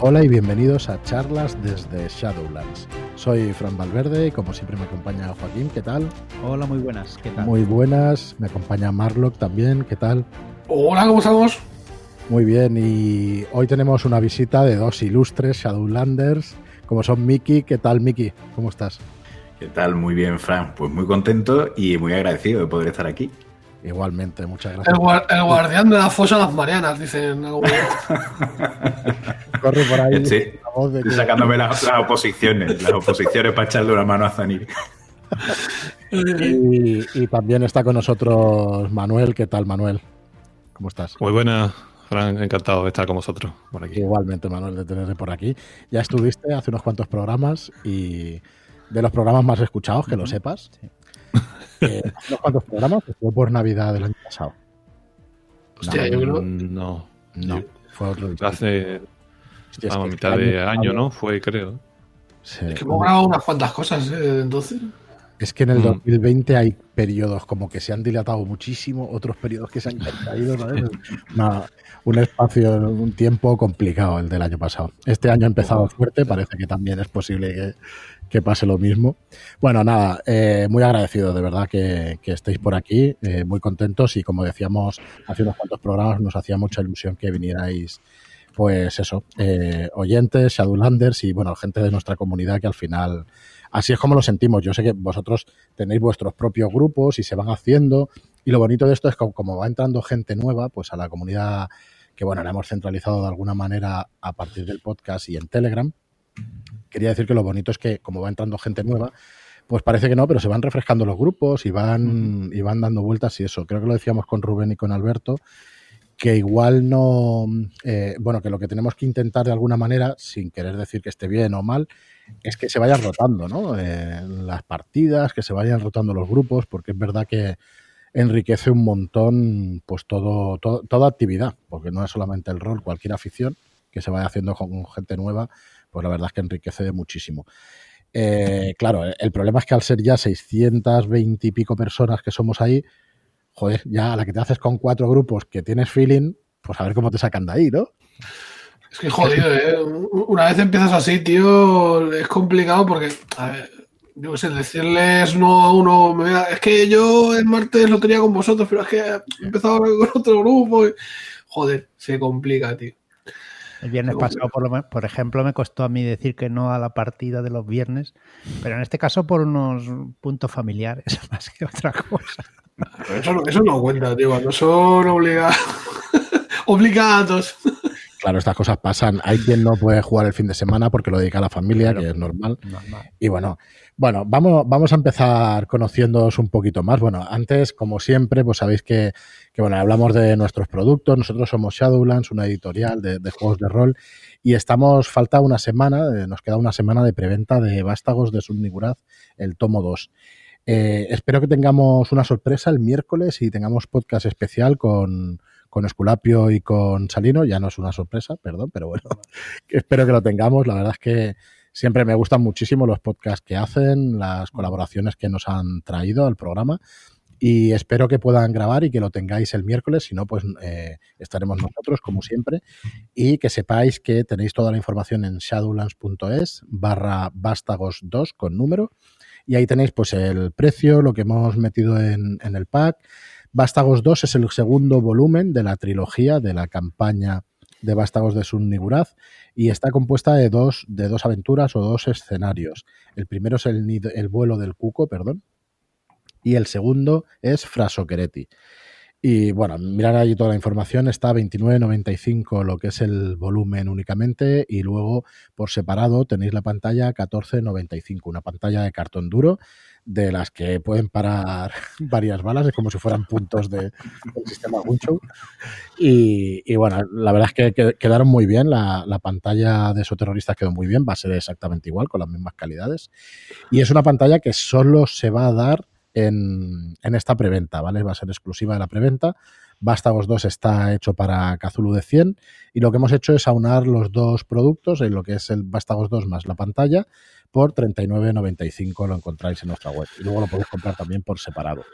Hola y bienvenidos a charlas desde Shadowlands. Soy Fran Valverde y como siempre me acompaña Joaquín, ¿qué tal? Hola, muy buenas, ¿qué tal? Muy buenas, me acompaña Marlock también, ¿qué tal? Hola, ¿cómo estamos? Muy bien, y hoy tenemos una visita de dos ilustres Shadowlanders, como son Miki. ¿Qué tal, Miki? ¿Cómo estás? ¿Qué tal? Muy bien, Fran. Pues muy contento y muy agradecido de poder estar aquí. Igualmente, muchas gracias. El, guardián de la fosa de las Marianas, dicen. Corre por ahí. Sí, sacándome las, oposiciones, las oposiciones para echarle una mano a Zanir. y, también está con nosotros Manuel. ¿Qué tal, Manuel? ¿Cómo estás? Muy buena, Fran. Encantado de estar con vosotros por aquí. Igualmente, Manuel, de tenerte por aquí. Ya estuviste hace unos cuantos programas y de los programas más escuchados, que lo sepas. Sí. Eh, unos cuantos programas, que fue por Navidad del año pasado. Hostia, no, No. No, fue otro. Hace a mitad de año, ¿no? Fue, creo. Sí. Es que hemos grabado unas cuantas cosas ¿eh? entonces. Es que en el 2020 mm. hay periodos como que se han dilatado muchísimo, otros periodos que se han caído, un espacio, un tiempo complicado el del año pasado. Este año ha empezado fuerte, parece que también es posible que, pase lo mismo. Bueno, nada, eh, muy agradecido de verdad que, estéis por aquí, eh, muy contentos y como decíamos hace unos cuantos programas nos hacía mucha ilusión que vinierais pues eso, eh, oyentes, Shadowlanders y bueno, gente de nuestra comunidad que al final así es como lo sentimos. Yo sé que vosotros tenéis vuestros propios grupos y se van haciendo. Y lo bonito de esto es que como va entrando gente nueva, pues a la comunidad que bueno, la hemos centralizado de alguna manera a partir del podcast y en Telegram. Quería decir que lo bonito es que como va entrando gente nueva, pues parece que no, pero se van refrescando los grupos y van, y van dando vueltas y eso. Creo que lo decíamos con Rubén y con Alberto, que igual no, eh, bueno, que lo que tenemos que intentar de alguna manera, sin querer decir que esté bien o mal, es que se vayan rotando, ¿no? Eh, las partidas, que se vayan rotando los grupos, porque es verdad que enriquece un montón, pues todo, toda actividad, porque no es solamente el rol, cualquier afición que se vaya haciendo con gente nueva, pues la verdad es que enriquece muchísimo. Eh, claro, el problema es que al ser ya 620 y pico personas que somos ahí, joder, ya a la que te haces con cuatro grupos que tienes feeling, pues a ver cómo te sacan de ahí, ¿no? Es que jodido, ¿eh? Una vez empiezas así, tío, es complicado porque, a ver, yo sé, decirles no a uno, es que yo el martes lo tenía con vosotros, pero es que he empezado con otro grupo. joder, se complica, tío. El viernes pasado, por, lo, por ejemplo, me costó a mí decir que no a la partida de los viernes, pero en este caso por unos puntos familiares, más que otra cosa. Eso, eso no cuenta, tío, cuando son obligados. obligados. Claro, estas cosas pasan. Hay quien no puede jugar el fin de semana porque lo dedica a la familia, que es normal. Y bueno, bueno, vamos, vamos a empezar conociéndoos un poquito más. Bueno, antes, como siempre, pues sabéis que, que bueno, hablamos de nuestros productos. Nosotros somos Shadowlands, una editorial de, juegos de rol. Y estamos, falta una semana, eh, nos queda una semana de preventa de Vástagos de Subniguraz, el tomo 2. Eh, espero que tengamos una sorpresa el miércoles y tengamos podcast especial con, con Esculapio y con Salino. Ya no es una sorpresa, perdón, pero bueno, espero que lo tengamos. La verdad es que siempre me gustan muchísimo los podcasts que hacen, las colaboraciones que nos han traído al programa. Y espero que puedan grabar y que lo tengáis el miércoles, si no, pues eh, estaremos nosotros, como siempre. Y que sepáis que tenéis toda la información en shadowlands.es barra vástagos 2 con número. Y ahí tenéis pues el precio, lo que hemos metido en, en el pack, Vástagos 2 es el segundo volumen de la trilogía de la campaña de Vástagos de Sun Niguraz y está compuesta de dos, de dos aventuras o dos escenarios. El primero es el, el vuelo del cuco, perdón, y el segundo es Frasoquereti. Y bueno, mirar ahí toda la información, está a 29.95 lo que es el volumen únicamente y luego por separado tenéis la pantalla 14.95, una pantalla de cartón duro de las que pueden parar varias balas, es como si fueran puntos de, del sistema Guncho. Y, y, bueno, la verdad es que, quedaron muy bien, la, la, pantalla de esos terroristas quedó muy bien, va a ser exactamente igual, con las mismas calidades. Y es una pantalla que solo se va a dar en, esta preventa, ¿vale? Va a ser exclusiva de la preventa. Vástagos 2 está hecho para Cthulhu de 100 y lo que hemos hecho es aunar los dos productos, en lo que es el Vástagos 2 más la pantalla, por 39.95 lo encontráis en nuestra web. Y luego lo podéis comprar también por separado.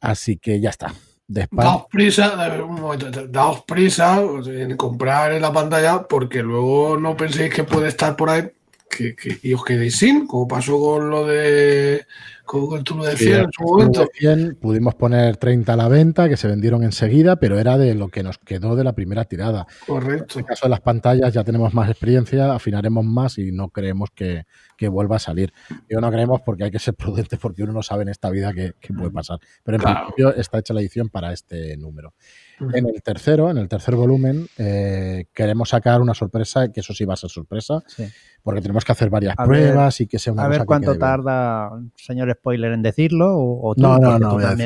Así que ya está. Daos prisa, un momento, daos prisa en comprar en la pantalla porque luego no penséis que puede estar por ahí que, y os quedéis sin, como pasó con lo de con tú lo decías en su momento. pudimos poner 30 a la venta que se vendieron enseguida, pero era de lo que nos quedó de la primera tirada. Correcto. En el caso de las pantallas ya tenemos más experiencia, afinaremos más y no creemos que, vuelva a salir. Yo no creemos porque hay que ser prudentes porque uno no sabe en esta vida qué, puede pasar. Pero en principio está hecha la edición para este número. En el tercero, en el tercer volumen, eh, queremos sacar una sorpresa, que eso sí va a ser sorpresa, porque tenemos que hacer varias pruebas y que sea una A ver cuánto tarda, señor spoiler, en decirlo. O, no, no, no, voy a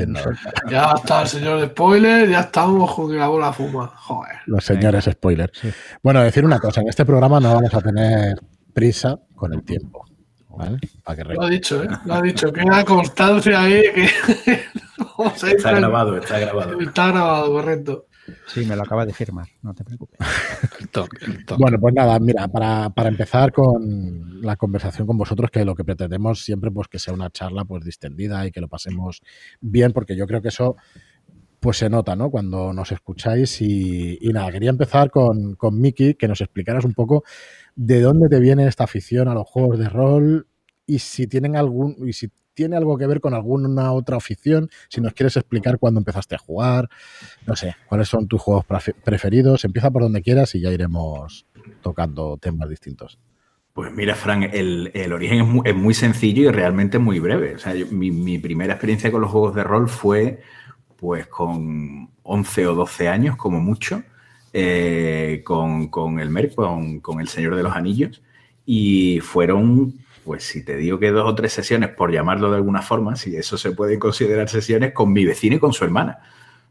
Ya está el señor spoiler, ya estamos con la bola fuma. Joder. Los señores spoiler. Bueno, decir una cosa, en este programa no vamos a tener prisa con el tiempo. ¿Vale? lo ha dicho, ¿eh? Lo ha dicho, que constancia ahí. Que... está grabado, está grabado. Está grabado, correcto. Sí, me lo acaba de firmar, no te preocupes. Bueno, pues nada, mira, para, para, empezar con la conversación con vosotros, que lo que pretendemos siempre pues que sea una charla pues distendida y que lo pasemos bien, porque yo creo que eso pues se nota, ¿no? Cuando nos escucháis y, y nada, quería empezar con, con Miki, que nos explicaras un poco de dónde te viene esta afición a los juegos de rol y si tienen algún y si tiene algo que ver con alguna otra afición, si nos quieres explicar cuándo empezaste a jugar, no sé, cuáles son tus juegos preferidos, empieza por donde quieras y ya iremos tocando temas distintos. Pues mira, Frank, el, origen es muy, sencillo y realmente muy breve. O sea, mi, primera experiencia con los juegos de rol fue pues con 11 o 12 años, como mucho, eh, con, el Merc, con El Señor de los Anillos, y fueron pues si te digo que dos o tres sesiones, por llamarlo de alguna forma, si eso se puede considerar sesiones, con mi vecino y con su hermana.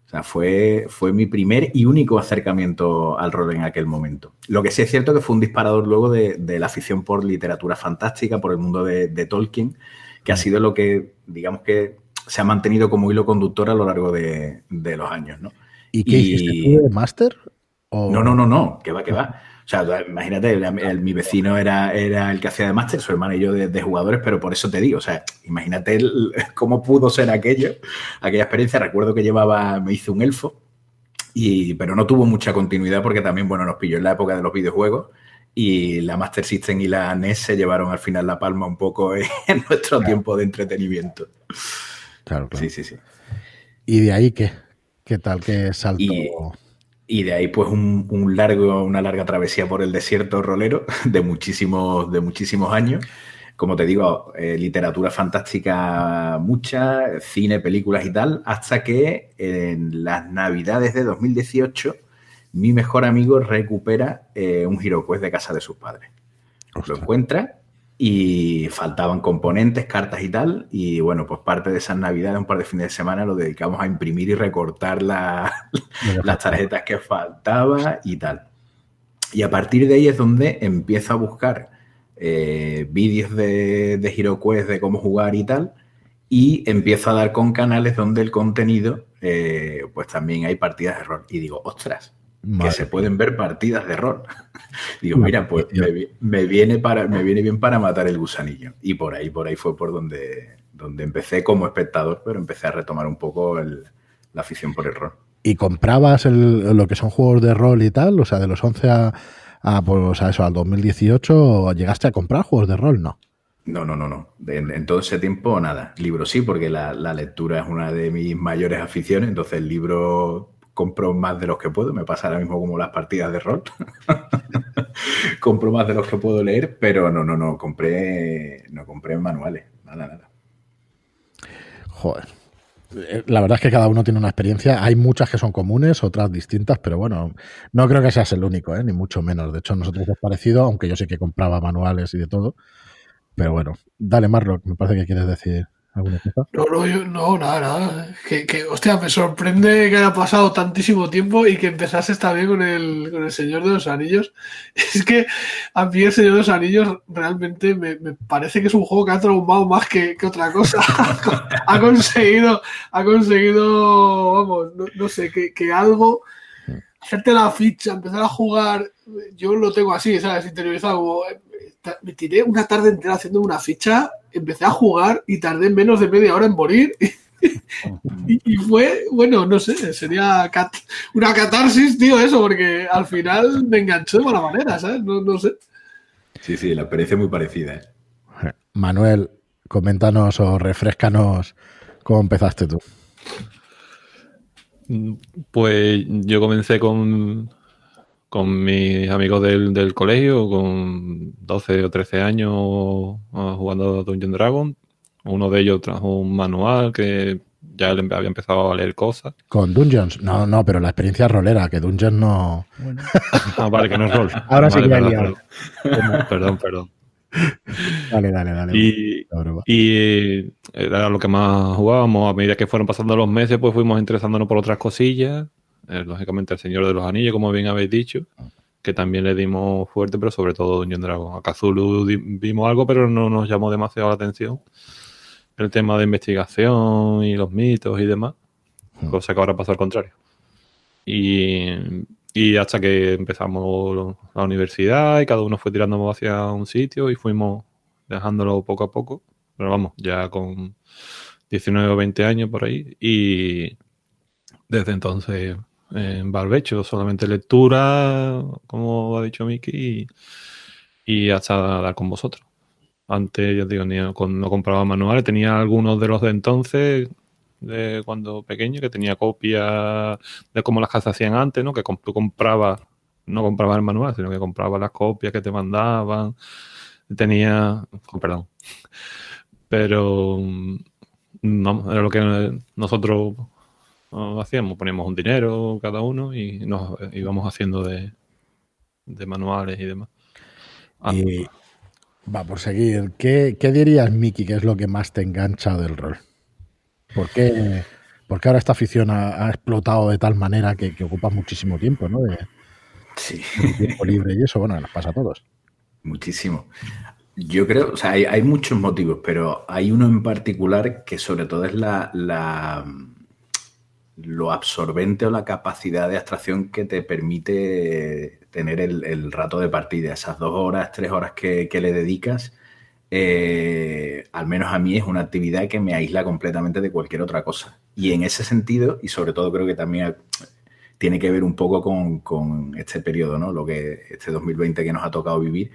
O sea, fue, fue mi primer y único acercamiento al rol en aquel momento. Lo que sí es cierto que fue un disparador luego de, la afición por literatura fantástica, por el mundo de, Tolkien, que ha sido lo que, digamos que, se ha mantenido como hilo conductor a lo largo de, los años, ¿no? ¿Y qué hiciste tú máster? No, no, no, no, que va, que va. O sea, imagínate, mi vecino era, era el que hacía de máster, su hermana y yo de, jugadores, pero por eso te digo, o sea, imagínate cómo pudo ser aquello, aquella experiencia. Recuerdo que llevaba, me hice un elfo, y, pero no tuvo mucha continuidad porque también, bueno, nos pilló en la época de los videojuegos y la Master System y la NES se llevaron al final la palma un poco en nuestro tiempo de entretenimiento. Claro, claro. Sí, sí, sí. ¿Y de ahí qué? ¿Qué tal? ¿Qué salto? Y de ahí, pues, un, largo, una larga travesía por el desierto rolero de muchísimos, de muchísimos años. Como te digo, eh, literatura fantástica mucha, cine, películas y tal, hasta que en las navidades de 2018 mi mejor amigo recupera eh, un HeroQuest de casa de sus padres. Lo encuentra y faltaban componentes, cartas y tal. Y bueno, pues parte de esas navidades, un par de fines de semana, lo dedicamos a imprimir y recortar las tarjetas que faltaban y tal. Y a partir de ahí es donde empiezo a buscar eh, vídeos de, de HeroQuest de cómo jugar y tal. Y empiezo a dar con canales donde el contenido, eh, pues también hay partidas de rol. Y digo, ostras, que se pueden ver partidas de rol. Digo, mira, pues me, viene para, me viene bien para matar el gusanillo. Y por ahí, por ahí fue por donde, donde empecé como espectador, pero empecé a retomar un poco la afición por el rol. ¿Y comprabas lo que son juegos de rol y tal? O sea, de los 11 a, a, pues, a eso, al 2018, ¿llegaste a comprar juegos de rol? No. No, no, no, no. En, todo ese tiempo nada. Libro sí, porque la, la, lectura es una de mis mayores aficiones, entonces el libro compro más de los que puedo, me pasa ahora mismo como las partidas de rol. compro más de los que puedo leer, pero no, no, no, compré, no compré manuales, nada, nada. Joder. Eh, la verdad es que cada uno tiene una experiencia. Hay muchas que son comunes, otras distintas, pero bueno, no creo que seas el único, ¿eh? ni mucho menos. De hecho, nosotros es parecido, aunque yo sé que compraba manuales y de todo. Pero bueno, dale, Marlock, me parece que quieres decir. No, no, no, nada, nada. Que, que, hostia, me sorprende que haya pasado tantísimo tiempo y que empezases también con el, con el Señor de los Anillos. Es que a mí el Señor de los Anillos realmente me, parece que es un juego que ha traumado más que, otra cosa. ha conseguido, ha conseguido, vamos, no, sé, que, que algo hacerte la ficha, empezar a jugar, yo lo tengo así, ¿sabes? Interiorizado, como me tiré una tarde entera haciendo una ficha, empecé a jugar y tardé menos de media hora en morir. y, fue, bueno, no sé, sería una catarsis, tío, eso, porque al final me enganchó de mala manera, ¿sabes? No, no sé. Sí, sí, la experiencia es muy parecida. ¿eh? Manuel, coméntanos o refrescanos cómo empezaste tú. Pues yo comencé con, con mis amigos del, colegio, con 12 o 13 años jugando a Dungeon Dragon. Uno de ellos trajo un manual que ya había empezado a leer cosas. ¿Con Dungeons? No, no, pero la experiencia rolera, que Dungeons no... ah, vale, que no es rol. Ahora sí que perdón, perdón, perdón. Dale, dale, dale. Y, y, era lo que más jugábamos. A medida que fueron pasando los meses, pues fuimos interesándonos por otras cosillas. Eh, lógicamente, el Señor de los Anillos, como bien habéis dicho, que también le dimos fuerte, pero sobre todo Dungeon Dragon. A Kazulu vimos algo, pero no nos llamó demasiado la atención. El tema de investigación y los mitos y demás. Hmm. Cosa que ahora pasa al contrario. Y y hasta que empezamos la universidad y cada uno fue tirando hacia un sitio y fuimos dejándolo poco a poco. Pero vamos, ya con 19 o 20 años por ahí. Y desde entonces en barbecho, solamente lectura, como ha dicho Miki, y, hasta dar con vosotros. Antes, ya digo, no compraba manuales, tenía algunos de los de entonces, de cuando pequeño, que tenía copias de cómo las casas hacían antes, ¿no? Que tú comprabas, no comprabas el manual, sino que comprabas las copias que te mandaban. Tenía, oh, perdón, pero no, era lo que nosotros hacíamos, poníamos un dinero cada uno y nos íbamos haciendo de, manuales y demás. Y va por seguir, ¿qué, ¿qué dirías, Miki, que es lo que más te engancha del rol? ¿Por qué, porque ahora esta afición ha, explotado de tal manera que, ocupa muchísimo tiempo, ¿no? sí. tiempo libre y eso, bueno, nos pasa a todos. Muchísimo. Yo creo, o sea, hay, muchos motivos, pero hay uno en particular que sobre todo es la, la, lo absorbente o la capacidad de abstracción que te permite tener el, rato de partida, esas dos horas, tres horas que, que le dedicas eh, al menos a mí es una actividad que me aísla completamente de cualquier otra cosa. Y en ese sentido, y sobre todo creo que también tiene que ver un poco con, este periodo, ¿no? Lo que este 2020 que nos ha tocado vivir.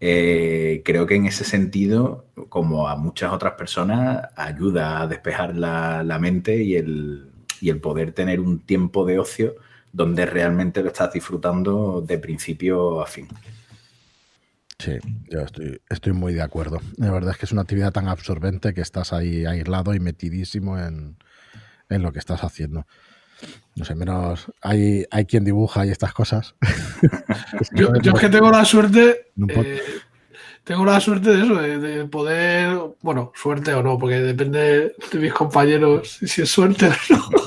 Eh, creo que en ese sentido, como a muchas otras personas, ayuda a despejar la, mente y el, y el poder tener un tiempo de ocio donde realmente lo estás disfrutando de principio a fin. Sí, yo estoy, muy de acuerdo. La verdad es que es una actividad tan absorbente que estás ahí aislado y metidísimo en, lo que estás haciendo. No sé, menos hay, hay quien dibuja y estas cosas. yo, es que tengo la suerte, eh, tengo la suerte de eso, de, poder, bueno, suerte o no, porque depende de mis compañeros si es suerte o no.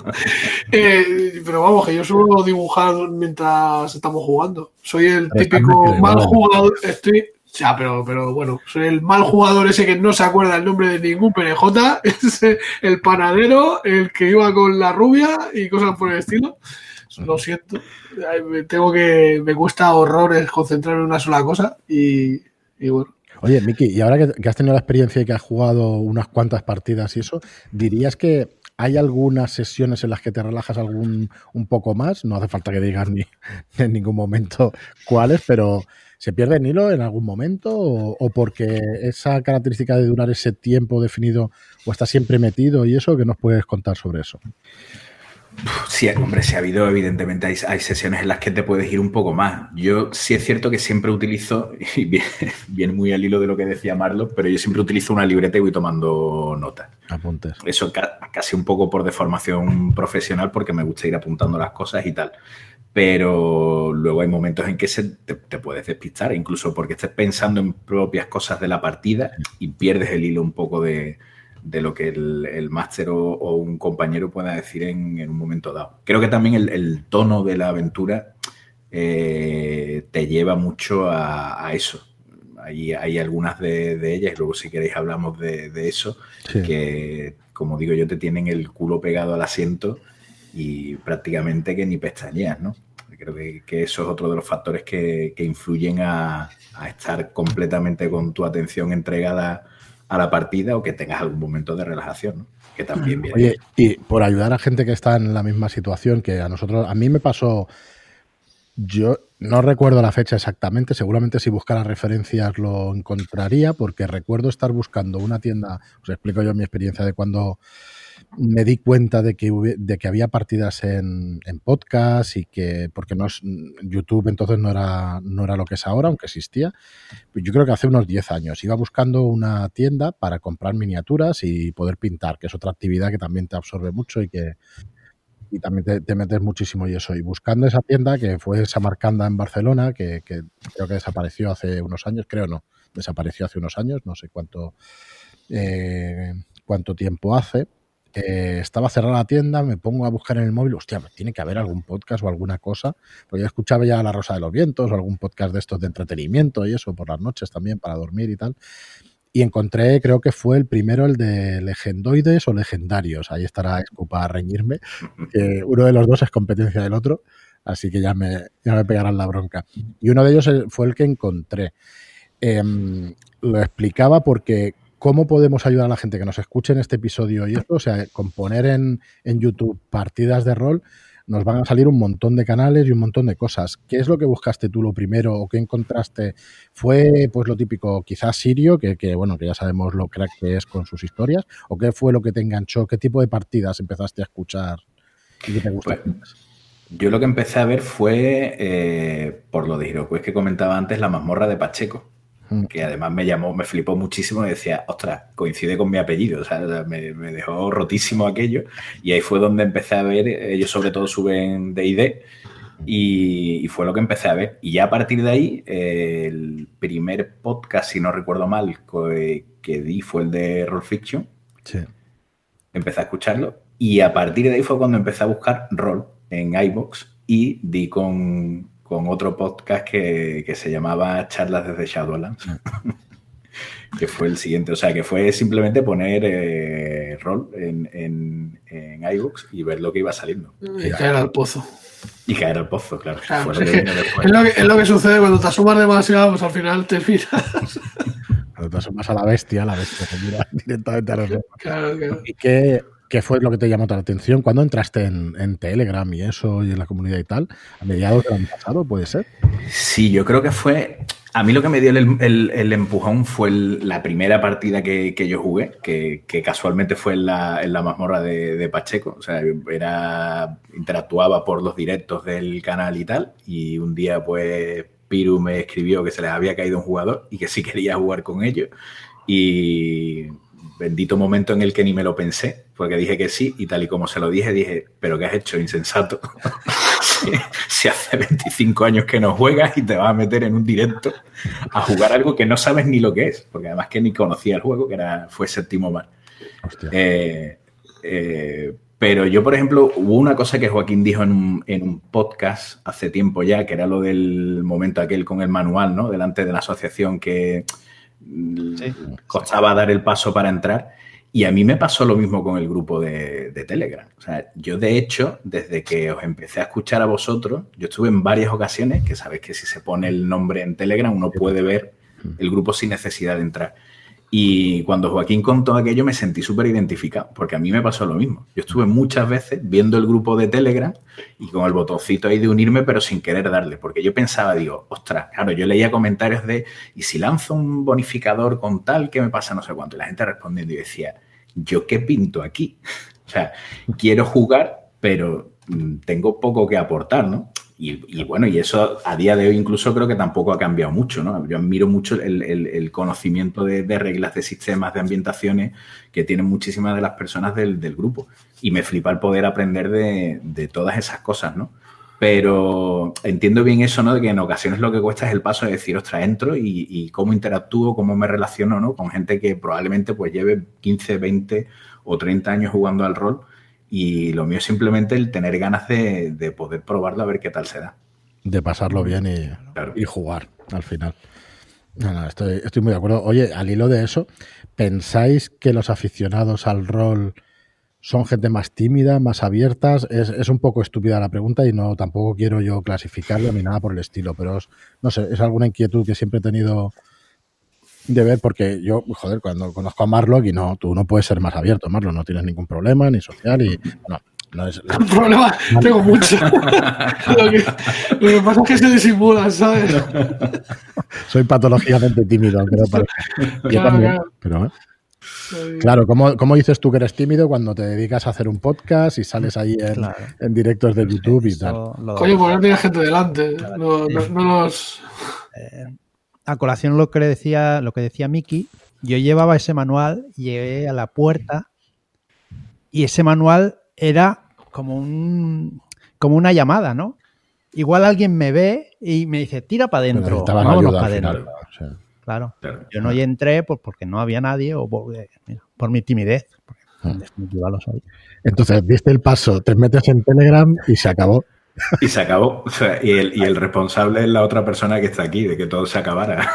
Eh, pero vamos, que yo suelo dibujar mientras estamos jugando. Soy el típico mal jugador, estoy, ya, pero, pero bueno, soy el mal jugador ese que no se acuerda el nombre de ningún PNJ, es el panadero, el que iba con la rubia y cosas por el estilo. Lo siento, tengo que, me cuesta horrores concentrarme en una sola cosa y Oye, Miki, y ahora que, has tenido la experiencia y que has jugado unas cuantas partidas y eso, ¿dirías que hay algunas sesiones en las que te relajas algún un poco más? No hace falta que digas ni en ningún momento cuáles, pero ¿se pierde el hilo en algún momento? O, o, porque esa característica de durar ese tiempo definido o está siempre metido y eso, que nos puedes contar sobre eso? Sí, hombre, sí ha habido, evidentemente, hay, sesiones en las que te puedes ir un poco más. Yo sí es cierto que siempre utilizo, y viene, muy al hilo de lo que decía Marlo, pero yo siempre utilizo una libreta y voy tomando notas. Apuntes. Eso casi un poco por deformación profesional, porque me gusta ir apuntando las cosas y tal. Pero luego hay momentos en que se te, te puedes despistar, incluso porque estés pensando en propias cosas de la partida y pierdes el hilo un poco de, de lo que el, máster o, un compañero pueda decir en, un momento dado. Creo que también el, tono de la aventura eh, te lleva mucho a, eso. Hay, hay algunas de, ellas, y luego si queréis hablamos de, eso, que como digo yo, te tienen el culo pegado al asiento y prácticamente que ni pestañeas, ¿no? Creo que, eso es otro de los factores que, influyen a, a estar completamente con tu atención entregada a la partida o que tengas algún momento de relajación, ¿no? que también viene. Oye, y por ayudar a gente que está en la misma situación que a nosotros, a mí me pasó, yo no recuerdo la fecha exactamente, seguramente si buscara referencias lo encontraría, porque recuerdo estar buscando una tienda, os explico yo mi experiencia de cuando me di cuenta de que, de que había partidas en, en, podcast y que, porque no es, YouTube entonces no era, no era lo que es ahora, aunque existía. Yo creo que hace unos 10 años iba buscando una tienda para comprar miniaturas y poder pintar, que es otra actividad que también te absorbe mucho y que y también te, metes muchísimo y eso. Y buscando esa tienda que fue esa Marcanda en Barcelona, que, que creo que desapareció hace unos años, creo no, desapareció hace unos años, no sé cuánto, eh, cuánto tiempo hace eh, estaba cerrada la tienda, me pongo a buscar en el móvil, hostia, pues tiene que haber algún podcast o alguna cosa, porque yo escuchaba ya La Rosa de los Vientos o algún podcast de estos de entretenimiento y eso por las noches también para dormir y tal. Y encontré, creo que fue el primero, el de Legendoides o Legendarios. Ahí estará Escu para reñirme, uno de los dos es competencia del otro, así que ya me, ya me pegarán la bronca. Y uno de ellos fue el que encontré. Em, lo explicaba porque ¿Cómo podemos ayudar a la gente que nos escuche en este episodio y esto? O sea, con poner en, YouTube partidas de rol, nos van a salir un montón de canales y un montón de cosas. ¿Qué es lo que buscaste tú lo primero o qué encontraste? ¿Fue pues lo típico, quizás Sirio, que, bueno, que ya sabemos lo crack que es con sus historias? ¿O qué fue lo que te enganchó? ¿Qué tipo de partidas empezaste a escuchar y qué te? Pues, yo lo que empecé a ver fue, eh, por lo de Hiroku, es que comentaba antes, la mazmorra de Pacheco. Que además me llamó, me flipó muchísimo y decía, ostras, coincide con mi apellido, o sea, me, dejó rotísimo aquello y ahí fue donde empecé a ver, ellos sobre todo suben D&D y, y, fue lo que empecé a ver. Y ya a partir de ahí, el primer podcast, si no recuerdo mal, que, que di fue el de Roll Fiction. Sí. Empecé a escucharlo y a partir de ahí fue cuando empecé a buscar rol en iBox y di con, con otro podcast que, que se llamaba Charlas desde Shadowlands, que fue el siguiente. O sea, que fue simplemente poner eh, rol en, en, en, iBooks y ver lo que iba saliendo. Y caer al pozo. Y caer al pozo, claro. es, lo que, es, lo que, sucede cuando te asumas demasiado, pues al final te miras. Cuando te asumas a la bestia, la bestia se mira directamente a los Claro, claro. ¿Y qué, ¿Qué fue lo que te llamó la atención? ¿Cuándo entraste en, Telegram y eso y en la comunidad y tal? ¿A mediados del año pasado puede ser? Sí, yo creo que fue... A mí lo que me dio el, empujón fue la primera partida que, yo jugué, que, casualmente fue en la, en la mazmorra de, Pacheco. O sea, era, interactuaba por los directos del canal y tal. Y un día, pues, Piru me escribió que se les había caído un jugador y que sí quería jugar con ellos. Y bendito momento en el que ni me lo pensé, porque dije que sí, y tal y como se lo dije, dije, pero ¿qué has hecho, insensato? si, hace 25 años que no juegas y te vas a meter en un directo a jugar algo que no sabes ni lo que es, porque además que ni conocía el juego, que era, fue séptimo mar. Eh, eh, pero yo, por ejemplo, hubo una cosa que Joaquín dijo en un, en un, podcast hace tiempo ya, que era lo del momento aquel con el manual, ¿no? Delante de la asociación que costaba dar el paso para entrar. Y a mí me pasó lo mismo con el grupo de, Telegram. O sea, yo de hecho, desde que os empecé a escuchar a vosotros, yo estuve en varias ocasiones, que sabéis que si se pone el nombre en Telegram uno puede ver el grupo sin necesidad de entrar. Y cuando Joaquín contó aquello me sentí súper identificado, porque a mí me pasó lo mismo. Yo estuve muchas veces viendo el grupo de Telegram y con el botoncito ahí de unirme, pero sin querer darle, porque yo pensaba, digo, ostras, claro, yo leía comentarios de, ¿y si lanzo un bonificador con tal, qué me pasa no sé cuánto? Y la gente respondiendo y decía, ¿yo qué pinto aquí? o sea, quiero jugar, pero mm, tengo poco que aportar, ¿no? Y, bueno, y eso a día de hoy incluso creo que tampoco ha cambiado mucho, ¿no? Yo admiro mucho el, conocimiento de, reglas, de sistemas, de ambientaciones que tienen muchísimas de las personas del, grupo. Y me flipa el poder aprender de, todas esas cosas, ¿no? Pero entiendo bien eso, ¿no? De que en ocasiones lo que cuesta es el paso de decir, ostras, entro y, y cómo interactúo, cómo me relaciono, ¿no? Con gente que probablemente pues lleve 15, 20 o 30 años jugando al rol y lo mío es simplemente el tener ganas de, poder probarlo a ver qué tal se da. De pasarlo bien y, jugar al final. estoy, estoy muy de acuerdo. Oye, al hilo de eso, ¿pensáis que los aficionados al rol son gente más tímida, más abiertas? Es, un poco estúpida la pregunta y no tampoco quiero yo clasificarlo ni nada por el estilo, pero no sé, es alguna inquietud que siempre he tenido de ver, porque yo, joder, cuando conozco a Marlock y no, tú no puedes ser más abierto, Marlock, no tienes ningún problema, ni social, y no, no es... Problema, tengo mucho. lo, que, lo que pasa es que se disimula, ¿sabes? Soy patológicamente tímido, no. Yo Claro, también, claro. pero... ¿eh? Claro, ¿cómo, ¿cómo dices tú que eres tímido cuando te dedicas a hacer un podcast y sales ahí en, Claro. en directos de YouTube y tal? Coño, pues no tenía gente delante. No, no, no los. A colación lo que decía, lo que decía Miki, yo llevaba ese manual, llegué a la puerta y ese manual era como un como una llamada, ¿no? Igual alguien me ve y me dice, tira para adentro, vámonos para adentro. final, o sea. Claro. Claro. Yo no entré pues, porque no había nadie o por, eh, mira, por mi timidez. porque en definitiva lo. Entonces, diste el paso, te metes en Telegram y se acabó. Y se acabó. O sea, y, el, y el responsable es la otra persona que está aquí, de que todo se acabara.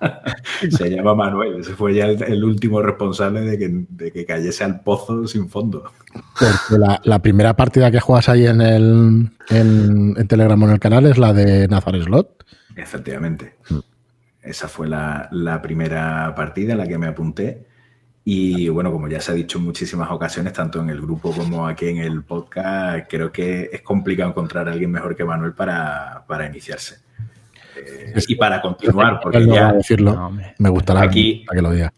se llama Manuel. Ese fue ya el, el último responsable de que, de que cayese al pozo sin fondo. Porque la, la primera partida que juegas ahí en el en, en Telegram o en el canal es la de Nazar Slot. Efectivamente. Esa fue la, la primera partida en la que me apunté. Y bueno, como ya se ha dicho en muchísimas ocasiones, tanto en el grupo como aquí en el podcast, creo que es complicado encontrar a alguien mejor que Manuel para, para iniciarse. Eh, y para continuar, porque no ya decirlo. No. Me gustará Aquí- para que lo diga.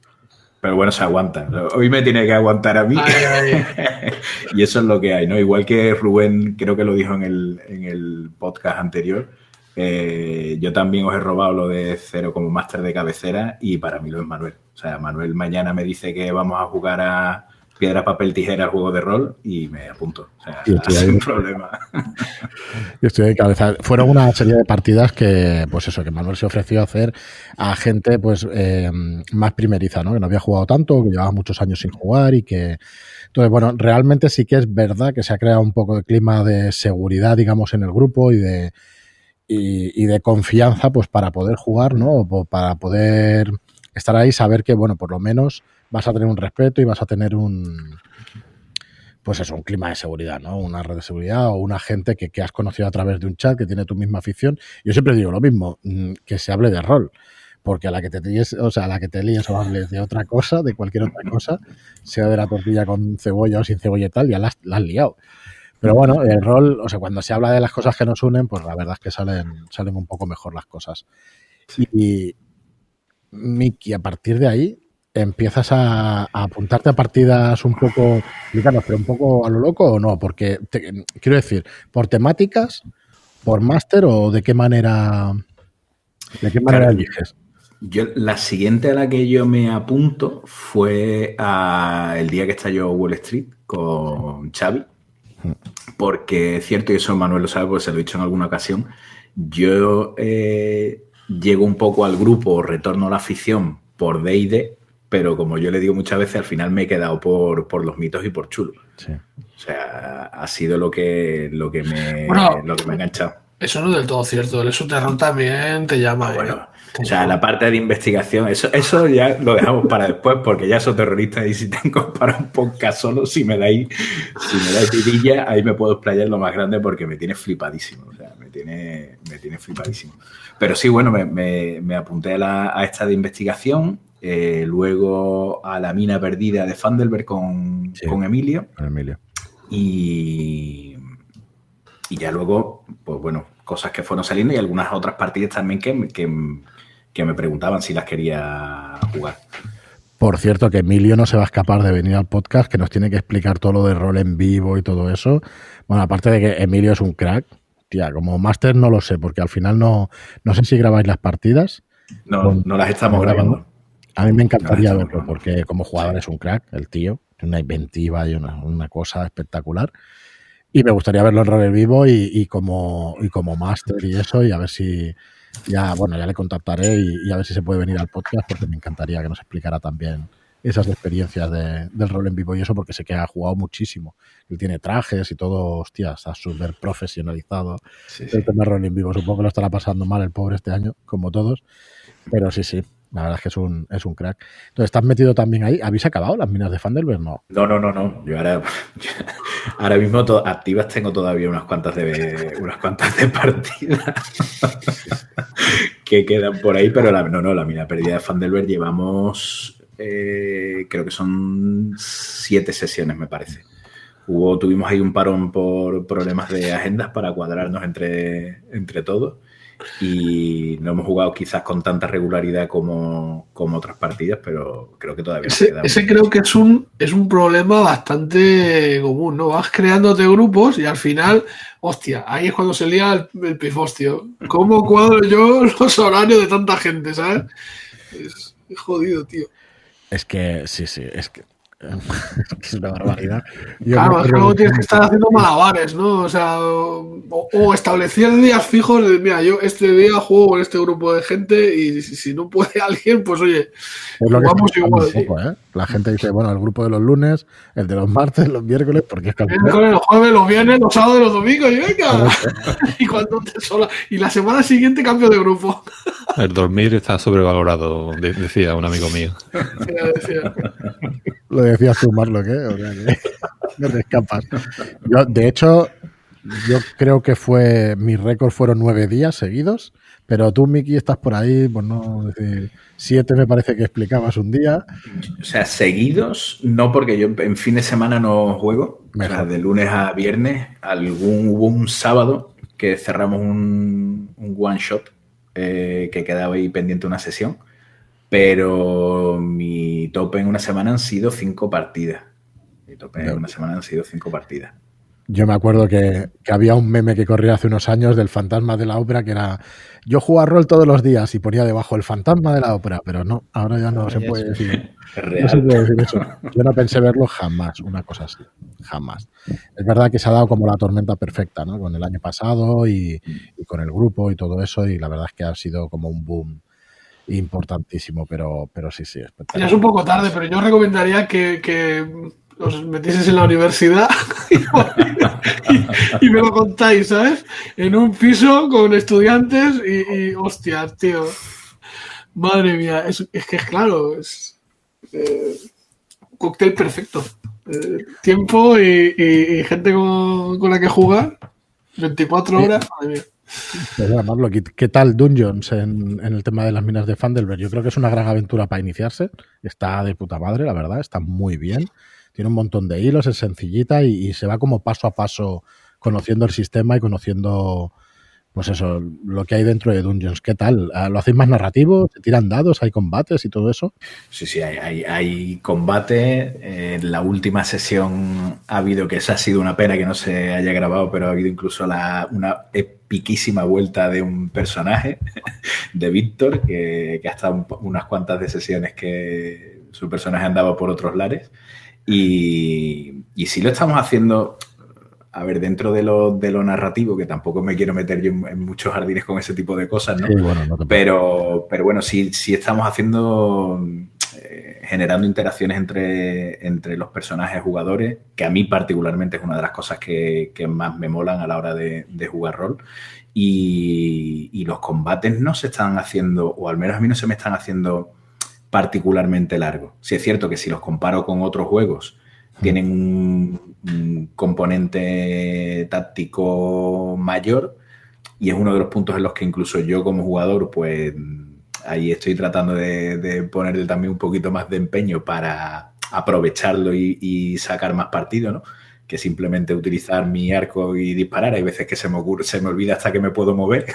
Pero bueno, se aguanta. Hoy me tiene que aguantar a mí. Ay, ay. y eso es lo que hay, ¿no? Igual que Rubén, creo que lo dijo en el, en el podcast anterior, eh, yo también os he robado lo de cero como máster de cabecera y para mí lo es Manuel. O sea, Manuel mañana me dice que vamos a jugar a piedra, papel, tijera, juego de rol y me apunto. O sea, estoy sin problema. Yo estoy de cabeza. Fueron una serie de partidas que, pues eso, que Manuel se ofreció a hacer a gente pues eh, más primeriza, ¿no? Que no había jugado tanto, que llevaba muchos años sin jugar y que. Entonces, bueno, realmente sí que es verdad que se ha creado un poco de clima de seguridad, digamos, en el grupo y de. Y, y de confianza, pues para poder jugar, ¿no? O para poder estar ahí, saber que, bueno, por lo menos vas a tener un respeto y vas a tener un, pues eso, un clima de seguridad, ¿no? Una red de seguridad o una gente que, que has conocido a través de un chat que tiene tu misma afición. Yo siempre digo lo mismo, mm, que se hable de rol. Porque a la que te líes, o sea, a la que te líes o hables de otra cosa, de cualquier otra cosa, sea de la tortilla con cebolla o sin cebolla y tal, ya la la has liado. Pero bueno, el rol, o sea, cuando se habla de las cosas que nos unen, pues la verdad es que salen, salen un poco mejor las cosas. Y Miki, a partir de ahí, empiezas a, a apuntarte a partidas un poco, pero un poco a lo loco o no, porque te- quiero decir, por temáticas, por máster o de qué manera, de qué manera Claro. eliges. Yo, la siguiente a la que yo me apunto fue a el día que estalló Wall Street con Xavi. Porque es cierto, y eso Manuel lo sabe, porque se lo he dicho en alguna ocasión, yo eh, llego un poco al grupo, retorno a la afición por D&D, pero como yo le digo muchas veces, al final me he quedado por, por los mitos y por chulo. Sí. O sea, ha sido lo que, lo que, me, Bueno, lo que me ha enganchado. Eso no es del todo cierto. El Soterrón también te llama. Ah, ¿eh? bueno, o sea, la parte de investigación, eso, eso ya lo dejamos para después, porque ya soy terrorista y si tengo para un podcast solo, si me dais, si me dais vidilla, ahí me puedo explayar lo más grande porque me tiene flipadísimo. O sea, me tiene, me tiene flipadísimo. Pero sí, bueno, me, me- me apunté a, la- a esta de investigación, eh, luego a la mina perdida de Fandelberg con, Sí. con Emilio. Con Emilio. Y, y ya luego, pues bueno, cosas que fueron saliendo y algunas otras partidas también que, que, que me preguntaban si las quería jugar. Por cierto, que Emilio no se va a escapar de venir al podcast, que nos tiene que explicar todo lo de rol en vivo y todo eso. Bueno, aparte de que Emilio es un crack, tía, como máster no lo sé, porque al final no, no sé si grabáis las partidas. No, no las estamos No, grabando. A mí me encantaría está verlo, porque como jugador es un crack, el tío, una inventiva y una, una cosa espectacular. Y me gustaría verlo en rol en vivo y, y como, y como máster y eso, y a ver si ya, bueno, ya le contactaré y, y a ver si se puede venir al podcast, porque me encantaría que nos explicara también esas experiencias de- del rol en vivo y eso, porque sé que ha jugado muchísimo. Él tiene trajes y todo, hostia, está súper profesionalizado Sí, sí. el tema rol en vivo. Supongo que lo estará pasando mal el pobre este año, como todos. Pero sí, sí. La verdad es que es un, es un crack. Entonces, ¿estás metido también ahí? ¿Habéis acabado las minas de Fandelberg? No. No, no, no. Yo ahora, ahora mismo activas tengo todavía unas cuantas de unas cuantas de partidas que quedan por ahí, pero no, no, la mina perdida de Fandelberg llevamos eh, creo que son siete sesiones, me parece. Hubo, tuvimos ahí un parón por problemas de agendas para cuadrarnos entre, entre todos y no hemos jugado quizás con tanta regularidad como, otras partidas, pero creo que todavía ese, ese creo que es un, es un problema bastante común, ¿no? Vas creándote grupos y al final, hostia, ahí es cuando se lía el, el pifostio. ¿Cómo cuadro yo los horarios de tanta gente, ¿sabes? es jodido, tío. Es que, sí, sí, es que es una barbaridad. claro, es que tienes que estar haciendo malabares, ¿no? O sea, o, establecer días fijos de, mira, yo este día juego con este grupo de gente y si, no puede alguien, pues oye, vamos igual. ¿eh? La gente dice, bueno, el grupo de los lunes, el de los martes, los miércoles, porque es que... Los jueves, los viernes, los sábados, los domingos, y venga. y, cuando te sola... y la semana siguiente cambio de grupo. el dormir está sobrevalorado, decía un amigo mío. Decía. Lo decías tú, Marlo, ¿qué? O sea, que no te escapas. Yo, de hecho, yo creo que fue. Mis récords fueron nueve días seguidos. Pero tú, Miki, estás por ahí, pues no decir, siete me parece que explicabas un día. O sea, seguidos, no porque yo en fin de semana no juego. O sea, de lunes a viernes, algún, hubo un sábado que cerramos un, un one shot eh, que quedaba ahí pendiente una sesión pero mi tope en una semana han sido cinco partidas. Mi tope en una semana han sido cinco partidas. Yo me acuerdo que, había un meme que corría hace unos años del fantasma de la ópera que era yo juego a rol todos los días y ponía debajo el fantasma de la ópera, pero no, ahora ya no, se, puede decir, no se puede decir. eso. Yo no pensé verlo jamás, una cosa así, jamás. Es verdad que se ha dado como la tormenta perfecta, ¿no? Con el año pasado y, y con el grupo y todo eso, y la verdad es que ha sido como un boom importantísimo, pero, pero sí, sí. Ya es un poco tarde, pero yo recomendaría que, que os metieses en la universidad y, me lo contáis, ¿sabes? En un piso con estudiantes y, hostias, tío. Madre mía, es, que es claro, es eh, un cóctel perfecto. Eh, tiempo y, gente con, con, la que jugar, 24 horas, madre mía. Pues ¿qué, tal Dungeons en, el tema de las minas de Fandelberg? Yo creo que es una gran aventura para iniciarse. Está de puta madre, la verdad, está muy bien. Tiene un montón de hilos, es sencillita y se va como paso a paso conociendo el sistema y conociendo pues eso, lo que hay dentro de Dungeons. ¿Qué tal? Ah, ¿Lo hacéis más narrativo? ¿Se tiran dados? ¿Hay combates y todo eso? Sí, sí, hay, combate. En la última sesión ha habido, que esa ha sido una pena que no se haya grabado, pero ha habido incluso una epiquísima vuelta de un personaje, de Víctor, que, que ha estado unas cuantas de sesiones que su personaje andaba por otros lares. Y, y sí lo estamos haciendo a ver, dentro de lo, de lo narrativo, que tampoco me quiero meter yo en, muchos jardines con ese tipo de cosas, ¿no? pero, pero bueno, sí, sí estamos haciendo, eh, generando interacciones entre, entre los personajes jugadores, que a mí particularmente es una de las cosas que, más me molan a la hora de, jugar rol. Y, y, los combates no se están haciendo, o al menos a mí no se me están haciendo particularmente largos. Sí es cierto que si los comparo con otros juegos, tienen un, componente táctico mayor y es uno de los puntos en los que incluso yo como jugador, pues ahí estoy tratando de, ponerle también un poquito más de empeño para aprovecharlo y, sacar más partido, ¿no? Que simplemente utilizar mi arco y disparar. Hay veces que se me, ocurre, se me olvida hasta que me puedo mover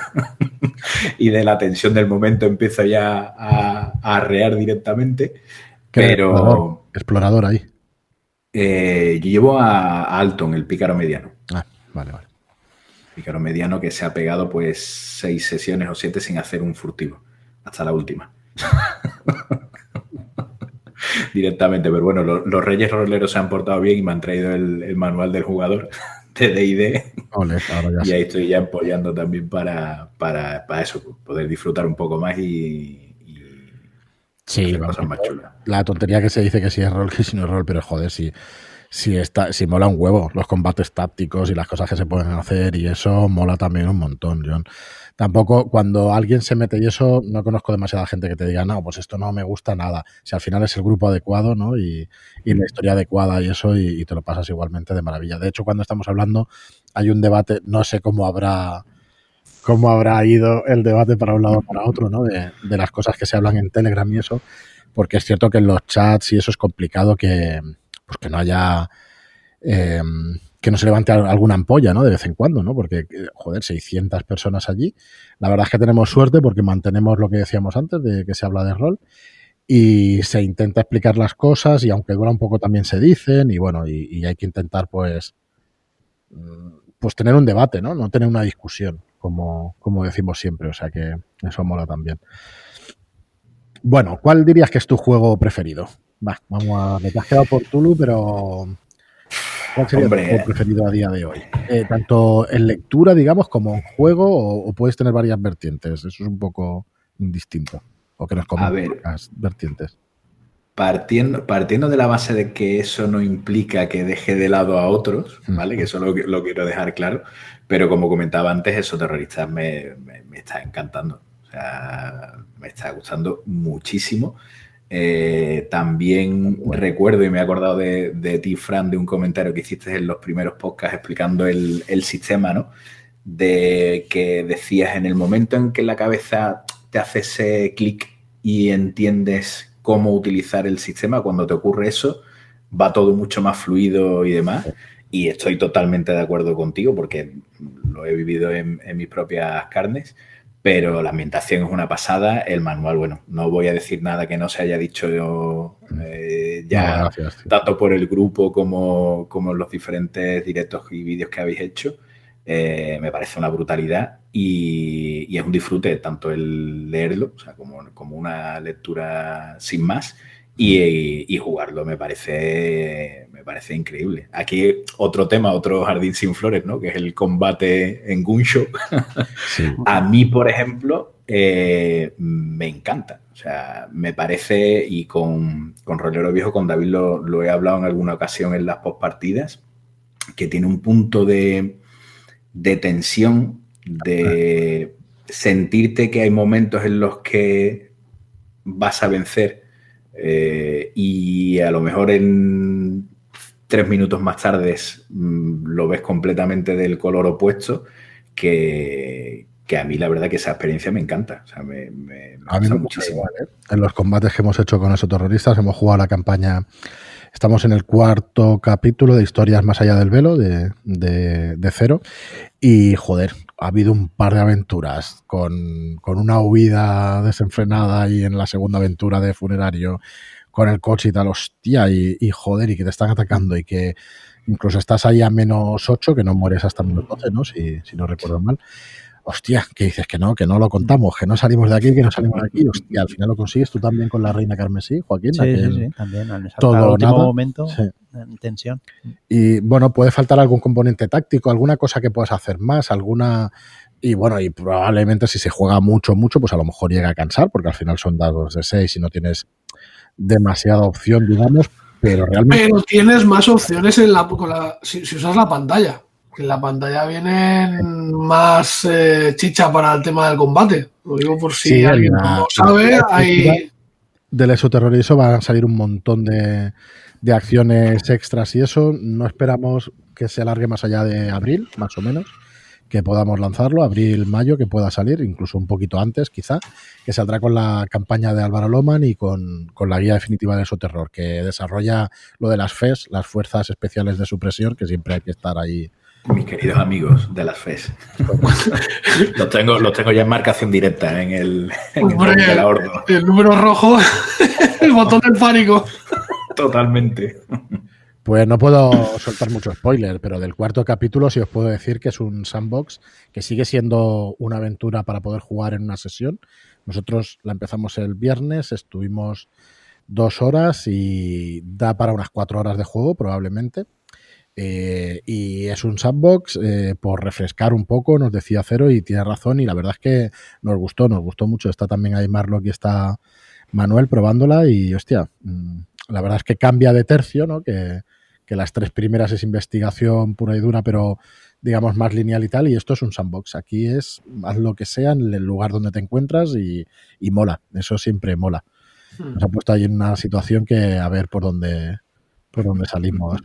y de la tensión del momento empiezo ya a, arrear directamente. Pero... explorador ahí. Eh, yo llevo a, Alton, el pícaro mediano. Ah, vale, vale. Pícaro mediano que se ha pegado pues seis sesiones o siete sin hacer un furtivo. Hasta la última. Directamente, pero bueno, los, Reyes Roleros se han portado bien y me han traído el, manual del jugador de DD. y ahí estoy ya apoyando también para, para, eso, poder disfrutar un poco más y, Sí, La tontería que se dice que si es rol, que si no es rol, pero joder, si, si, está, si mola un huevo los combates tácticos y las cosas que se pueden hacer y eso mola también un montón, John. Tampoco cuando alguien se mete y eso, no conozco demasiada gente que te diga, no, pues esto no me gusta nada. Si al final es el grupo adecuado, ¿no? Y, la historia adecuada y eso, y, te lo pasas igualmente de maravilla. De hecho, cuando estamos hablando, hay un debate, no sé cómo habrá cómo habrá ido el debate para un lado o para otro, ¿no? De, las cosas que se hablan en Telegram y eso, porque es cierto que en los chats y eso es complicado que, pues que no haya eh, que no se levante alguna ampolla, ¿no? De vez en cuando, ¿no? Porque, joder, 600 personas allí. La verdad es que tenemos suerte porque mantenemos lo que decíamos antes, de que se habla de rol y se intenta explicar las cosas y aunque dura un poco también se dicen y bueno, y, hay que intentar pues mm, pues tener un debate, ¿no? No tener una discusión, como, como decimos siempre, o sea que eso mola también. Bueno, ¿cuál dirías que es tu juego preferido? Va, vamos a. Me te has quedado por Tulu, pero. ¿Cuál sería tu juego preferido a día de hoy? Eh, tanto en lectura, digamos, como en juego, o, puedes tener varias vertientes. Eso es un poco indistinto. O que nos comenten las vertientes. Partiendo, partiendo de la base de que eso no implica que deje de lado a otros, ¿vale? Que eso lo, lo, quiero dejar claro. Pero como comentaba antes, eso terroristas me, me está encantando. O sea, me está gustando muchísimo. Eh, también recuerdo y me he acordado de, ti, Fran, de un comentario que hiciste en los primeros podcasts explicando el, sistema, ¿no? De que decías en el momento en que la cabeza te hace ese clic y entiendes cómo utilizar el sistema, cuando te ocurre eso, va todo mucho más fluido y demás. Y estoy totalmente de acuerdo contigo porque lo he vivido en mis propias carnes pero la ambientación es una pasada. El manual, bueno, no voy a decir nada que no se haya dicho yo eh, ya, tanto por el grupo como, como los diferentes directos y vídeos que habéis hecho. Eh, me parece una brutalidad y, es un disfrute tanto el leerlo, o sea, como, como una lectura sin más, y, jugarlo me parece, me parece increíble. Aquí otro tema, otro jardín sin flores, ¿no? Que es el combate en Gunshow. A mí, por ejemplo, eh, me encanta. O sea, me parece, y con, con Rolero Viejo, con David lo, he hablado en alguna ocasión en las postpartidas, que tiene un punto de, de tensión, de sentirte que hay momentos en los que vas a vencer eh, y a lo mejor en tres minutos más tarde mm, lo ves completamente del color opuesto, que, a mí la verdad que esa experiencia me encanta. a mí me muchísimo. ¿eh? En los combates que hemos hecho con esos terroristas hemos jugado la campaña Estamos en el cuarto capítulo de Historias más allá del velo de, de, Cero. Y joder, ha habido un par de aventuras con, una huida desenfrenada y en la segunda aventura de funerario con el coche y tal, hostia, y, joder, y que te están atacando y que incluso estás ahí a menos 8, que no mueres hasta menos 12, ¿no? Si, si no recuerdo mal hostia, que dices que no, que no lo contamos, que no salimos de aquí, que no salimos de aquí, hostia, al final lo consigues tú también con la reina Carmesí, Joaquín. Sí, sí, sí, también, al todo último momento, en tensión. Y bueno, puede faltar algún componente táctico, alguna cosa que puedas hacer más, alguna... Y bueno, y probablemente si se juega mucho, mucho, pues a lo mejor llega a cansar, porque al final son dados de 6 y no tienes demasiada opción, digamos, pero realmente... Pero tienes más opciones en la, si usas la pantalla en la pantalla vienen más eh, chicha para el tema del combate. Lo digo por si alguien no lo sabe. Hay... Del exoterrorismo van a salir un montón de, de acciones extras y eso. No esperamos que se alargue más allá de abril, más o menos que podamos lanzarlo, abril, mayo, que pueda salir, incluso un poquito antes quizá, que saldrá con la campaña de Álvaro Loman y con, con la guía definitiva de su terror, que desarrolla lo de las FES, las Fuerzas Especiales de Supresión, que siempre hay que estar ahí mis queridos amigos de las FES. los, tengo, los tengo ya en marcación directa en el, en el, número rojo, el botón del pánico. Totalmente. Pues no puedo soltar mucho spoiler, pero del cuarto capítulo sí os puedo decir que es un sandbox que sigue siendo una aventura para poder jugar en una sesión. Nosotros la empezamos el viernes, estuvimos dos horas y da para unas cuatro horas de juego probablemente. Eh, y es un sandbox eh, por refrescar un poco, nos decía Cero y tiene razón y la verdad es que nos gustó, nos gustó mucho. Está también ahí Marlock y está Manuel probándola y hostia, mm, la verdad es que cambia de tercio, ¿no? Que, que las tres primeras es investigación pura y dura, pero digamos más lineal y tal, y esto es un sandbox. Aquí es haz lo que sea en el lugar donde te encuentras y, y mola, eso siempre mola. Hmm. Nos ha puesto ahí en una situación que a ver por dónde, por dónde salimos.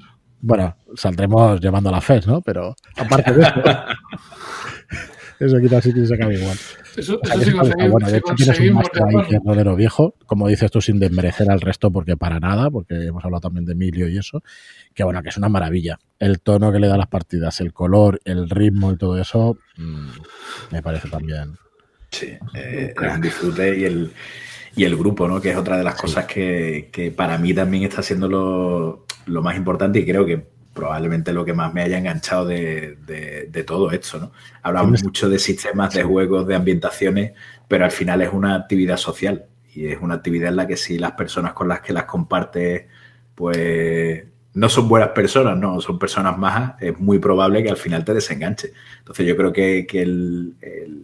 Bueno, saldremos llevando la FES, ¿no? Pero aparte de eso, eso quizás sí que se acabe igual. Eso, O sea, eso sí conseguimos, bueno, de hecho tienes un máster ahí que es rodero viejo, como dices tú, sin desmerecer al resto, porque para nada, porque hemos hablado también de Emilio y eso, que bueno, que es una maravilla. El tono que le da a las partidas, el color, el ritmo y todo eso, mm, me parece también. Sí, eh, un disfrute y el, y el grupo, ¿no? Que es otra de las cosas que, que para mí también está siendo lo, más importante y creo que probablemente lo que más me haya enganchado de, de- de todo esto, ¿no? Hablamos mucho de sistemas, de juegos, de ambientaciones, pero al final es una actividad social y es una actividad en la que si las personas con las que las compartes, pues no son buenas personas, no, son personas majas, es muy probable que al final te desenganche. Entonces yo creo que, que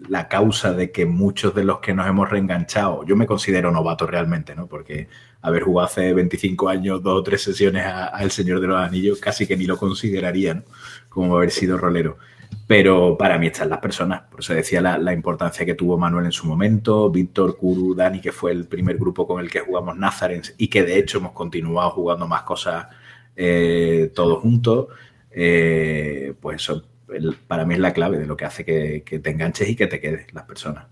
la causa de que muchos de los que nos hemos reenganchado, yo me considero novato realmente, ¿no? Porque haber jugado hace 25 años dos o tres sesiones a, a El Señor de los Anillos casi que ni lo consideraría, ¿no? Como haber sido rolero. Pero para mí están las personas. Por eso decía la, la importancia que tuvo Manuel en su momento, Víctor, Kuru, Dani, que fue el primer grupo con el que jugamos Nazarens y que de hecho hemos continuado jugando más cosas eh, todos juntos. Eh, pues eso para mí es la clave de lo que hace que, que te enganches y que te quedes las personas.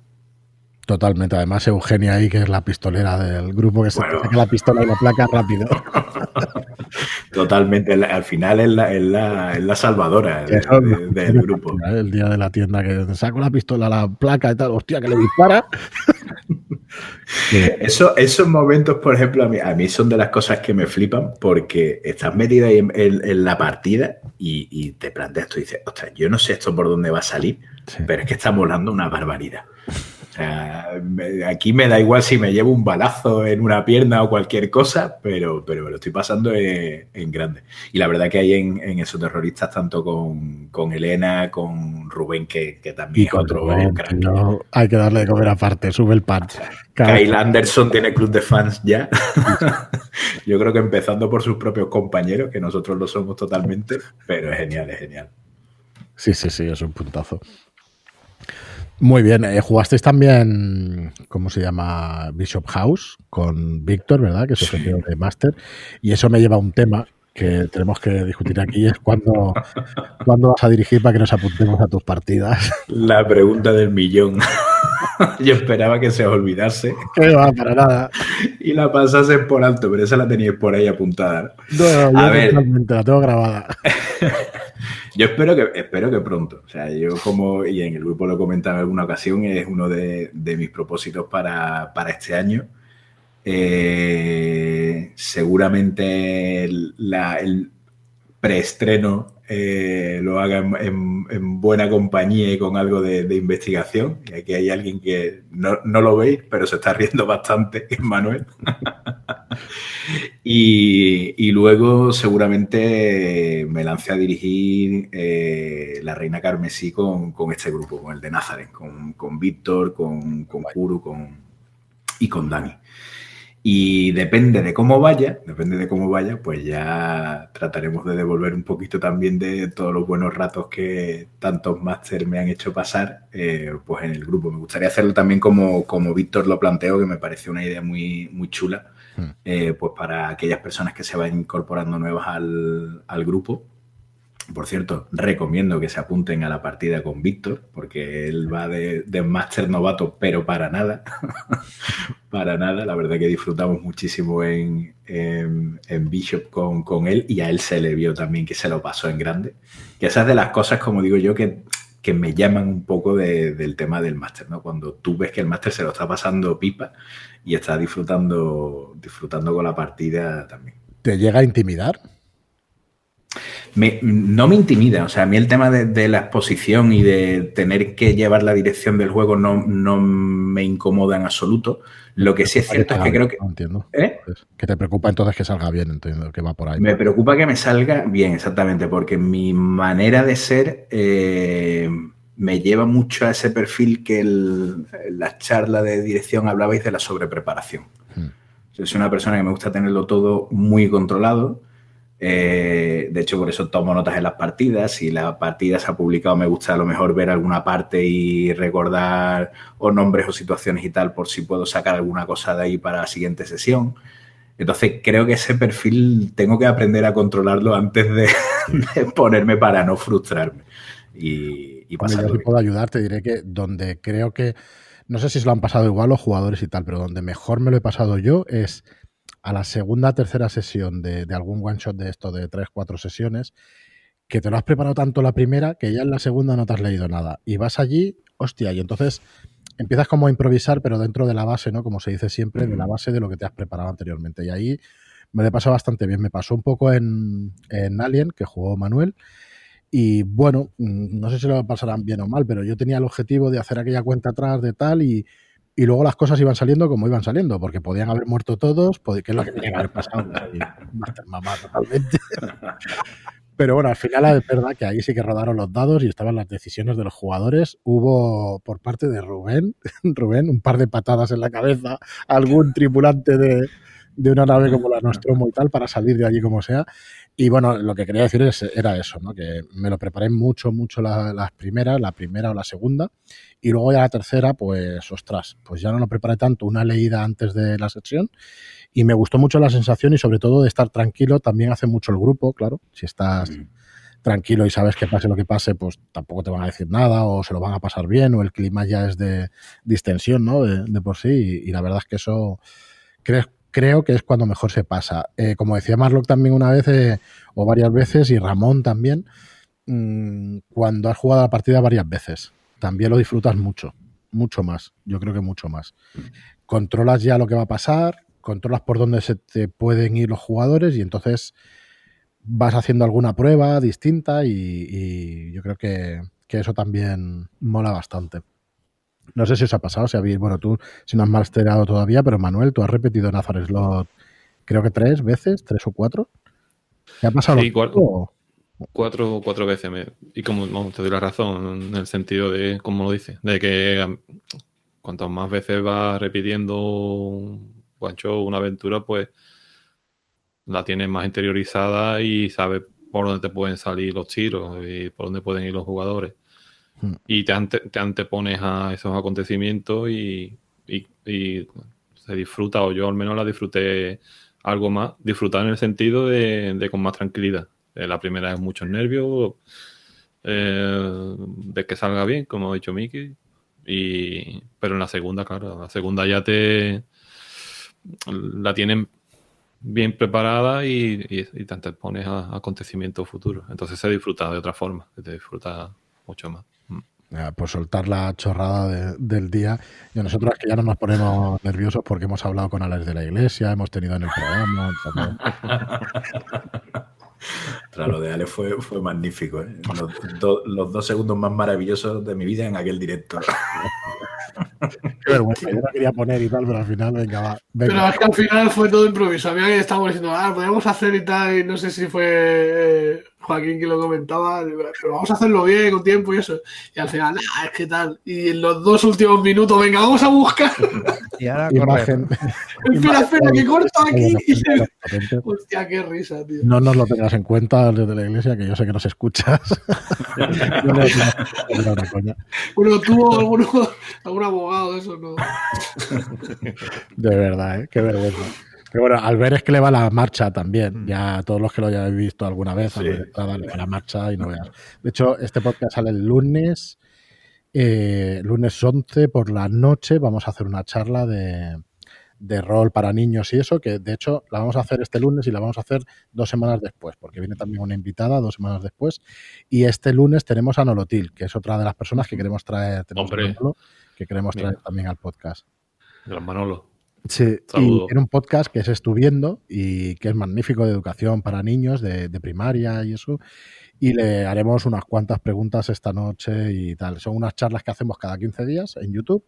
Totalmente. Además, Eugenia ahí, que es la pistolera del grupo, que se Bueno. saca la pistola y la placa rápido. Totalmente, al final es la, es la, es la salvadora de- de- del grupo. ¿eh? El día de la tienda que te saco la pistola, la placa y tal, hostia, que le dispara. Eso, esos momentos, por ejemplo, a mí, a mí son de las cosas que me flipan porque estás metido ahí en, en- en la partida y, y te planteas, tú dices, ostras, yo no sé esto por dónde va a salir, Sí. pero es que está volando una barbaridad. O sea, me- aquí me da igual si me llevo un balazo en una pierna o cualquier cosa, pero, pero me lo estoy pasando en, en grande. Y la verdad que hay en, en esos terroristas, tanto con, con Elena, con Rubén, que, que también es otro Rubén, crack. hay que darle de comer aparte, sube el pan. Kyle Anderson tiene club de fans ya. Yo creo que empezando por sus propios compañeros, que nosotros lo somos totalmente, pero es genial, es genial. Sí, sí, sí, es un puntazo. Muy bien, eh, jugasteis también, ¿cómo se llama? Bishop House con Víctor, ¿verdad? Que es el Sí. de Master. Y eso me lleva a un tema que tenemos que discutir aquí, es cuándo, cuándo vas a dirigir para que nos apuntemos a tus partidas. La pregunta del millón. Yo esperaba que se os olvidase Que no va para nada. y la pasasen por alto, pero esa la teníais por ahí apuntada. No, yo A ver. la tengo grabada. Yo espero que, espero que pronto. O sea, yo como, y en el grupo lo he comentado en alguna ocasión, es uno de, de mis propósitos para, para este año. Eh, seguramente el, la- el preestreno eh, lo haga en, en- en buena compañía y con algo de, de investigación. Y aquí hay alguien que no, no lo veis, pero se está riendo bastante, Manuel. Y, y luego seguramente me lancé a dirigir eh, La Reina Carmesí con, con este grupo, con el de Nazareth, con, con Víctor, con, con Kuru con, y con Dani. Y depende de cómo vaya, depende de cómo vaya, pues ya trataremos de devolver un poquito también de todos los buenos ratos que tantos máster me han hecho pasar, eh, pues en el grupo. Me gustaría hacerlo también como, como Víctor lo planteó, que me pareció una idea muy, muy chula, Eh, pues para aquellas personas que se vayan incorporando nuevas al, al grupo. Por cierto, recomiendo que se apunten a la partida con Víctor, porque él va de, de máster novato, pero para nada. para nada. La verdad que disfrutamos muchísimo en, en, en Bishop con, con él y a él se le vio también que se lo pasó en grande. Que esas de las cosas, como digo yo, que, que me llaman un poco de- del tema del máster, ¿no? Cuando tú ves que el máster se lo está pasando pipa y está disfrutando, disfrutando con la partida también. ¿Te llega a intimidar? Me- no me intimida, o sea, a mí el tema de, de la exposición y de tener que llevar la dirección del juego no, no me incomoda en absoluto. Lo que sí es cierto es que creo que... No entiendo. ¿Eh? Pues, que te preocupa entonces que salga bien, entiendo que va por ahí. Me preocupa que me salga bien, exactamente, porque mi manera de ser eh, me lleva mucho a ese perfil que el- en la charla de dirección hablabais de la sobrepreparación. Hmm. Soy una persona que me gusta tenerlo todo muy controlado, Eh, de hecho, por eso tomo notas en las partidas. Si la partida se ha publicado, me gusta a lo mejor ver alguna parte y recordar o nombres o situaciones y tal, por si puedo sacar alguna cosa de ahí para la siguiente sesión. Entonces, creo que ese perfil tengo que aprender a controlarlo antes de, ponerme para no frustrarme. Y, y yo si puedo ayudar, te diré que donde creo que, no sé si se lo han pasado igual los jugadores y tal, pero donde mejor me lo he pasado yo es a la segunda, tercera sesión de, algún one shot de esto de tres, cuatro sesiones, que te lo has preparado tanto la primera que ya en la segunda no te has leído nada. Y vas allí, hostia, y entonces empiezas como a improvisar, pero dentro de la base, ¿no? Como se dice siempre, de la base de lo que te has preparado anteriormente. Y ahí me lo he pasado bastante bien. Me pasó un poco en, en Alien, que jugó Manuel. Y bueno, mm, no sé si lo pasarán bien o mal, pero yo tenía el objetivo de hacer aquella cuenta atrás de tal y, y luego las cosas iban saliendo como iban saliendo, porque podían haber muerto todos, que es lo que tenía que haber pasado. totalmente. Pero bueno, al final es verdad que ahí sí que rodaron los dados y estaban las decisiones de los jugadores. Hubo por parte de Rubén, Rubén, un par de patadas en la cabeza, algún tripulante de, de una nave como la Nostromo y tal, para salir de allí como sea. Y bueno, lo que quería decir era eso, ¿no? que me lo preparé mucho, mucho las primeras, la primera o la segunda, y luego ya la tercera, pues ostras, pues ya no lo preparé tanto, una leída antes de la sesión, y me gustó mucho la sensación y sobre todo de estar tranquilo, también hace mucho el grupo, claro, si estás mm. tranquilo y sabes que pase lo que pase, pues tampoco te van a decir nada o se lo van a pasar bien o el clima ya es de distensión, ¿no? De, por sí, y, y la verdad es que eso creo, creo que es cuando mejor se pasa. Eh, como decía Marlock también una vez eh, o varias veces, y Ramón también, mm, cuando has jugado la partida varias veces, también lo disfrutas mucho, mucho más, yo creo que mucho más. Controlas ya lo que va a pasar, controlas por dónde se te pueden ir los jugadores y entonces vas haciendo alguna prueba distinta y, yo creo que eso también mola bastante. No sé si os ha pasado, si habéis, bueno, tú si no has masterado todavía, pero Manuel, tú has repetido Nazar Slot creo que tres veces, tres o cuatro. ¿Qué ha pasado? Sí, cuatro, cuatro, cuatro veces. y como te doy la razón, en el sentido de, como lo dice, de que cuantas más veces vas repitiendo un show, una aventura, pues la tienes más interiorizada y sabes por dónde te pueden salir los tiros y por dónde pueden ir los jugadores. Hmm. Y te, antepones a esos acontecimientos y, se disfruta, o yo al menos la disfruté algo más, disfrutar en el sentido de, con más tranquilidad. Eh, la primera es muchos nervios, eh, de que salga bien, como ha dicho Miki, y, pero en la segunda, claro, la segunda ya te la tienen bien preparada y, te antepones a, acontecimientos futuros. Entonces se disfruta de otra forma, se disfruta mucho más por soltar la chorrada del día. Y nosotros que ya no nos ponemos nerviosos porque hemos hablado con Alex de la Iglesia, hemos tenido en el programa. Tras lo de Ale fue, fue magnífico. ¿eh? Los, dos segundos más maravillosos de mi vida en aquel directo. Qué vergüenza, yo no quería poner y tal, pero al final, venga, va. Pero es que al final fue todo improviso. Había que estábamos diciendo, ah, podemos hacer y tal, y no sé si fue eh, Joaquín que lo comentaba, pero vamos a hacerlo bien, con tiempo y eso. Y al final, ah, es que tal. Y en los dos últimos minutos, venga, vamos a buscar. Y ahora Imagen. espera, espera, que corto aquí. Hostia, qué risa, tío. No nos lo tengas en cuenta desde la iglesia, que yo sé que nos escuchas. bueno, tuvo alguno, algún abogado de eso, ¿no? De verdad, ¿eh? qué vergüenza. Bueno, al ver es que le va la marcha también. Mm. Ya todos los que lo hayáis visto alguna vez, le va la marcha y no veas. De hecho, este podcast sale el lunes, eh, lunes 11 por la noche. Vamos a hacer una charla de, de rol para niños y eso, que de hecho la vamos a hacer este lunes y la vamos a hacer dos semanas después, porque viene también una invitada dos semanas después. Y este lunes tenemos a Nolotil, que es otra de las personas que queremos traer, tenemos que queremos traer también al podcast. Gran Manolo. Sí, y tiene un podcast que es Estuviendo y que es magnífico de educación para niños de, primaria y eso. Y le haremos unas cuantas preguntas esta noche y tal. Son unas charlas que hacemos cada 15 días en YouTube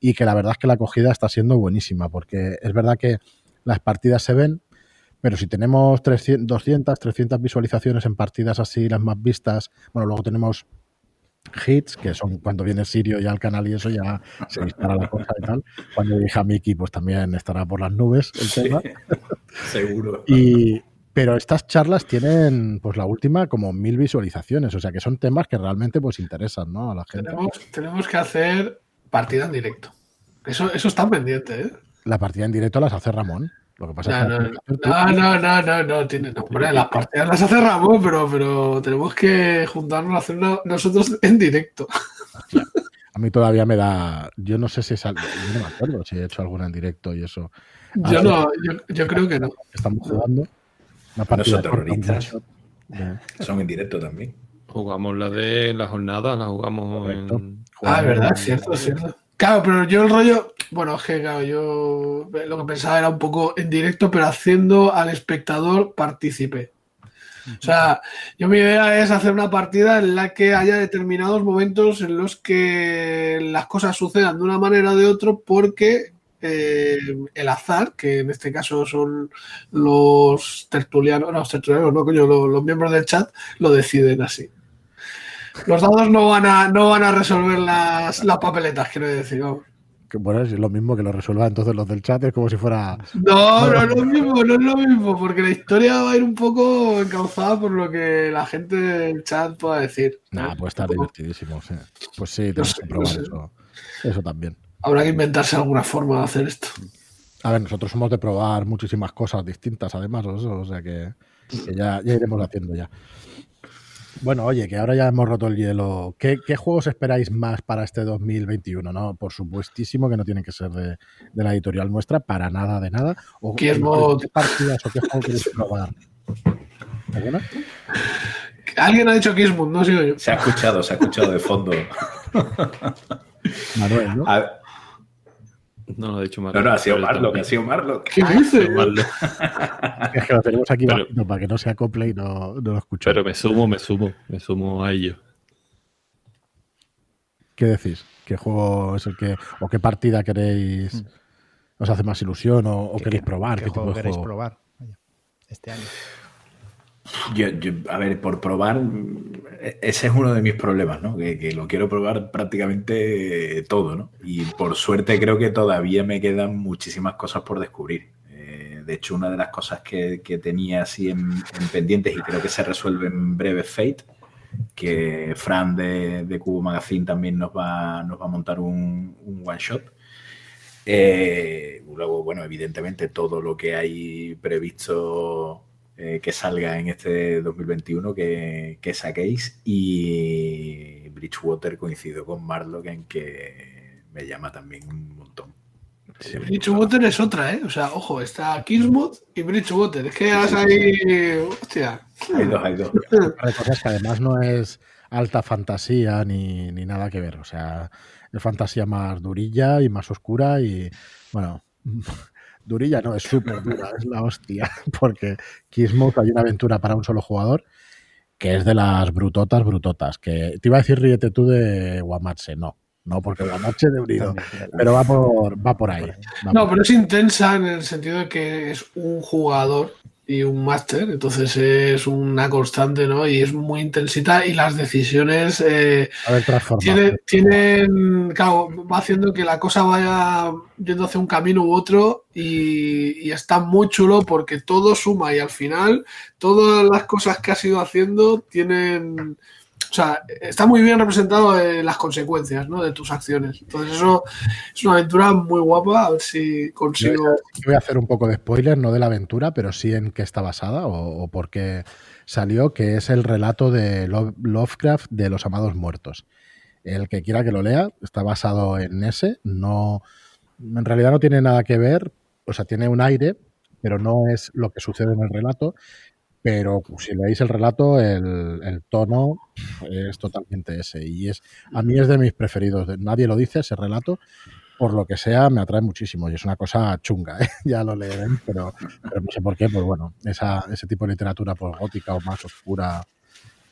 y que la verdad es que la acogida está siendo buenísima porque es verdad que las partidas se ven, pero si tenemos 300, 200, 300 visualizaciones en partidas así, las más vistas, bueno, luego tenemos hits, que son cuando viene Sirio ya al canal y eso ya se dispara la cosa y tal. Cuando dije a Miki, pues también estará por las nubes el tema. Seguro. Y, Pero estas charlas tienen, pues la última, como mil visualizaciones. O sea que son temas que realmente pues interesan, ¿no? A la gente. Tenemos, tenemos que hacer partida en directo. Eso, eso está pendiente, ¿eh? La partida en directo las hace Ramón. Lo que pasa No, es no, que no, no, no, no, no, tiene, no, hombre, las partidas las hace Ramón, pero, pero tenemos que juntarnos a hacerlo nosotros en directo. a mí todavía me da. Yo no sé si es algo. Yo no me acuerdo si he hecho alguna en directo y eso. Yo Ah, no, yo, yo creo que no. Estamos jugando. Una partida terroristas. Son en directo también. Jugamos la de la jornada, la jugamos Correcto. en. Ah, es verdad, es cierto, es cierto. Claro, pero yo el rollo, bueno, es que claro, yo lo que pensaba era un poco en directo, pero haciendo al espectador partícipe. O sea, yo mi idea es hacer una partida en la que haya determinados momentos en los que las cosas sucedan de una manera o de otro porque eh, el azar, que en este caso son los tertulianos, no, los tertulianos, no, coño, los miembros del chat, lo deciden así. Los dados no van a, no van a resolver las, las papeletas, quiero decir. vamos. Que bueno, es lo mismo que lo resuelvan entonces los del chat, es como si fuera. No, no es lo mismo, no es lo mismo, porque la historia va a ir un poco encauzada por lo que la gente del chat pueda decir. Nah, puede estar divertidísimo. sí. Pues sí, No tenemos sé, que no probar sé. eso. Eso también. Habrá que inventarse alguna forma de hacer esto. A ver, nosotros somos de probar muchísimas cosas distintas, además, o sea que, que ya, ya iremos haciendo ya. Bueno, oye, que ahora ya hemos roto el hielo. ¿Qué, qué juegos esperáis más para este 2021? No, por supuestísimo que no tienen que ser de, de la editorial nuestra, para nada de nada. O, ¿Qué partidas o qué juego queréis probar? ¿Alguna? Alguien ha dicho Kismut, no sigo yo. Se ha escuchado, se ha escuchado de fondo. Manuel, ¿no? A- No lo ha dicho mal. no, no, ha sido Marlock, ha sido Marlock. ¿Qué dice? Es que lo tenemos aquí Pero- bajito para que no se acople y no, no lo escuche. Pero me sumo, me sumo, me sumo a ello. ¿Qué decís? ¿Qué juego es el que. o qué partida queréis. os hace más ilusión o, o ¿Qué- queréis probar? ¿Qué ¿Qué tipo juego de queréis juego? probar? Este año. Yo, yo, a ver, por probar, ese es uno de mis problemas, ¿no? Que, que lo quiero probar prácticamente todo, ¿no? Y por suerte creo que todavía me quedan muchísimas cosas por descubrir. Eh, de hecho, una de las cosas que, que tenía así en, en pendientes y creo que se resuelve en breve Fate, que Fran de, de Cubo Magazine también nos va, nos va a montar un, un one shot. Eh, luego, bueno, evidentemente todo lo que hay previsto eh, que salga en este 2021 que, que saquéis y Bridgewater coincido con Marlock en que me llama también un montón. Eh, Bridgewater es otra, ¿eh? O sea, ojo, está Kismut y Bridgewater. Es que has ahí. Hostia. Hay dos, hay dos. Hay cosas que además no es alta fantasía ni, ni nada que ver. O sea, es fantasía más durilla y más oscura y, bueno, durilla no, es súper dura, es la hostia. Porque Kismuth hay una aventura para un solo jugador que es de las brutotas, brutotas. Que te iba a decir ríete tú de Guamache, no. No, porque Guamache de unido. Pero va por, va por ahí. va No, por- pero es intensa en el sentido de que es un jugador y un máster, entonces es una constante, ¿no? Y es muy intensita y las decisiones eh, a ver, transformación. tiene, tienen, claro, va haciendo que la cosa vaya yendo hacia un camino u otro y, y está muy chulo porque todo suma y al final todas las cosas que has ido haciendo tienen, o sea, está muy bien representado en las consecuencias, ¿no? De tus acciones. Entonces eso es una aventura muy guapa, a ver si consigo... Voy a hacer un poco de spoiler, no de la aventura, pero sí en qué está basada o, o por qué salió, que es el relato de Lo- Lovecraft de los amados muertos. El que quiera que lo lea, está basado en ese, no, en realidad no tiene nada que ver, o sea, tiene un aire, pero no es lo que sucede en el relato. Pero si leéis el relato, el, tono es totalmente ese. Y es a mí es de mis preferidos. Nadie lo dice, ese relato, por lo que sea, me atrae muchísimo y es una cosa chunga, ¿eh? ya lo leerán, pero, no sé por qué, pues bueno, ese tipo de literatura pues, gótica o más oscura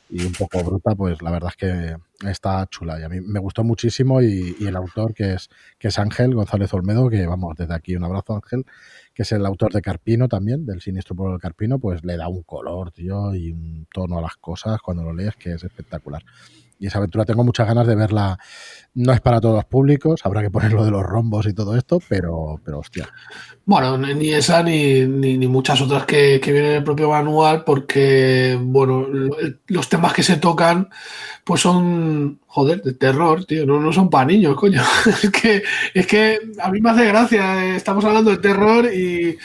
y un poco bruta, pues la verdad es que está chula. Y a mí me gustó muchísimo y, el autor que es, que es Ángel González Olmedo, que vamos, desde aquí un abrazo Ángel, que es el autor de Carpino también, del siniestro pueblo del Carpino, pues le da un color, tío, y un tono a las cosas cuando lo lees que es espectacular. Y esa aventura tengo muchas ganas de verla. No es para todos los públicos, habrá que ponerlo de los rombos y todo esto, pero, pero hostia. Bueno, ni esa ni, ni, muchas otras que, que, vienen en el propio manual, porque, bueno, los temas que se tocan, pues son, joder, de terror, tío, no, no son para niños, coño. es, que, es que a mí me hace gracia, eh, estamos hablando de terror y,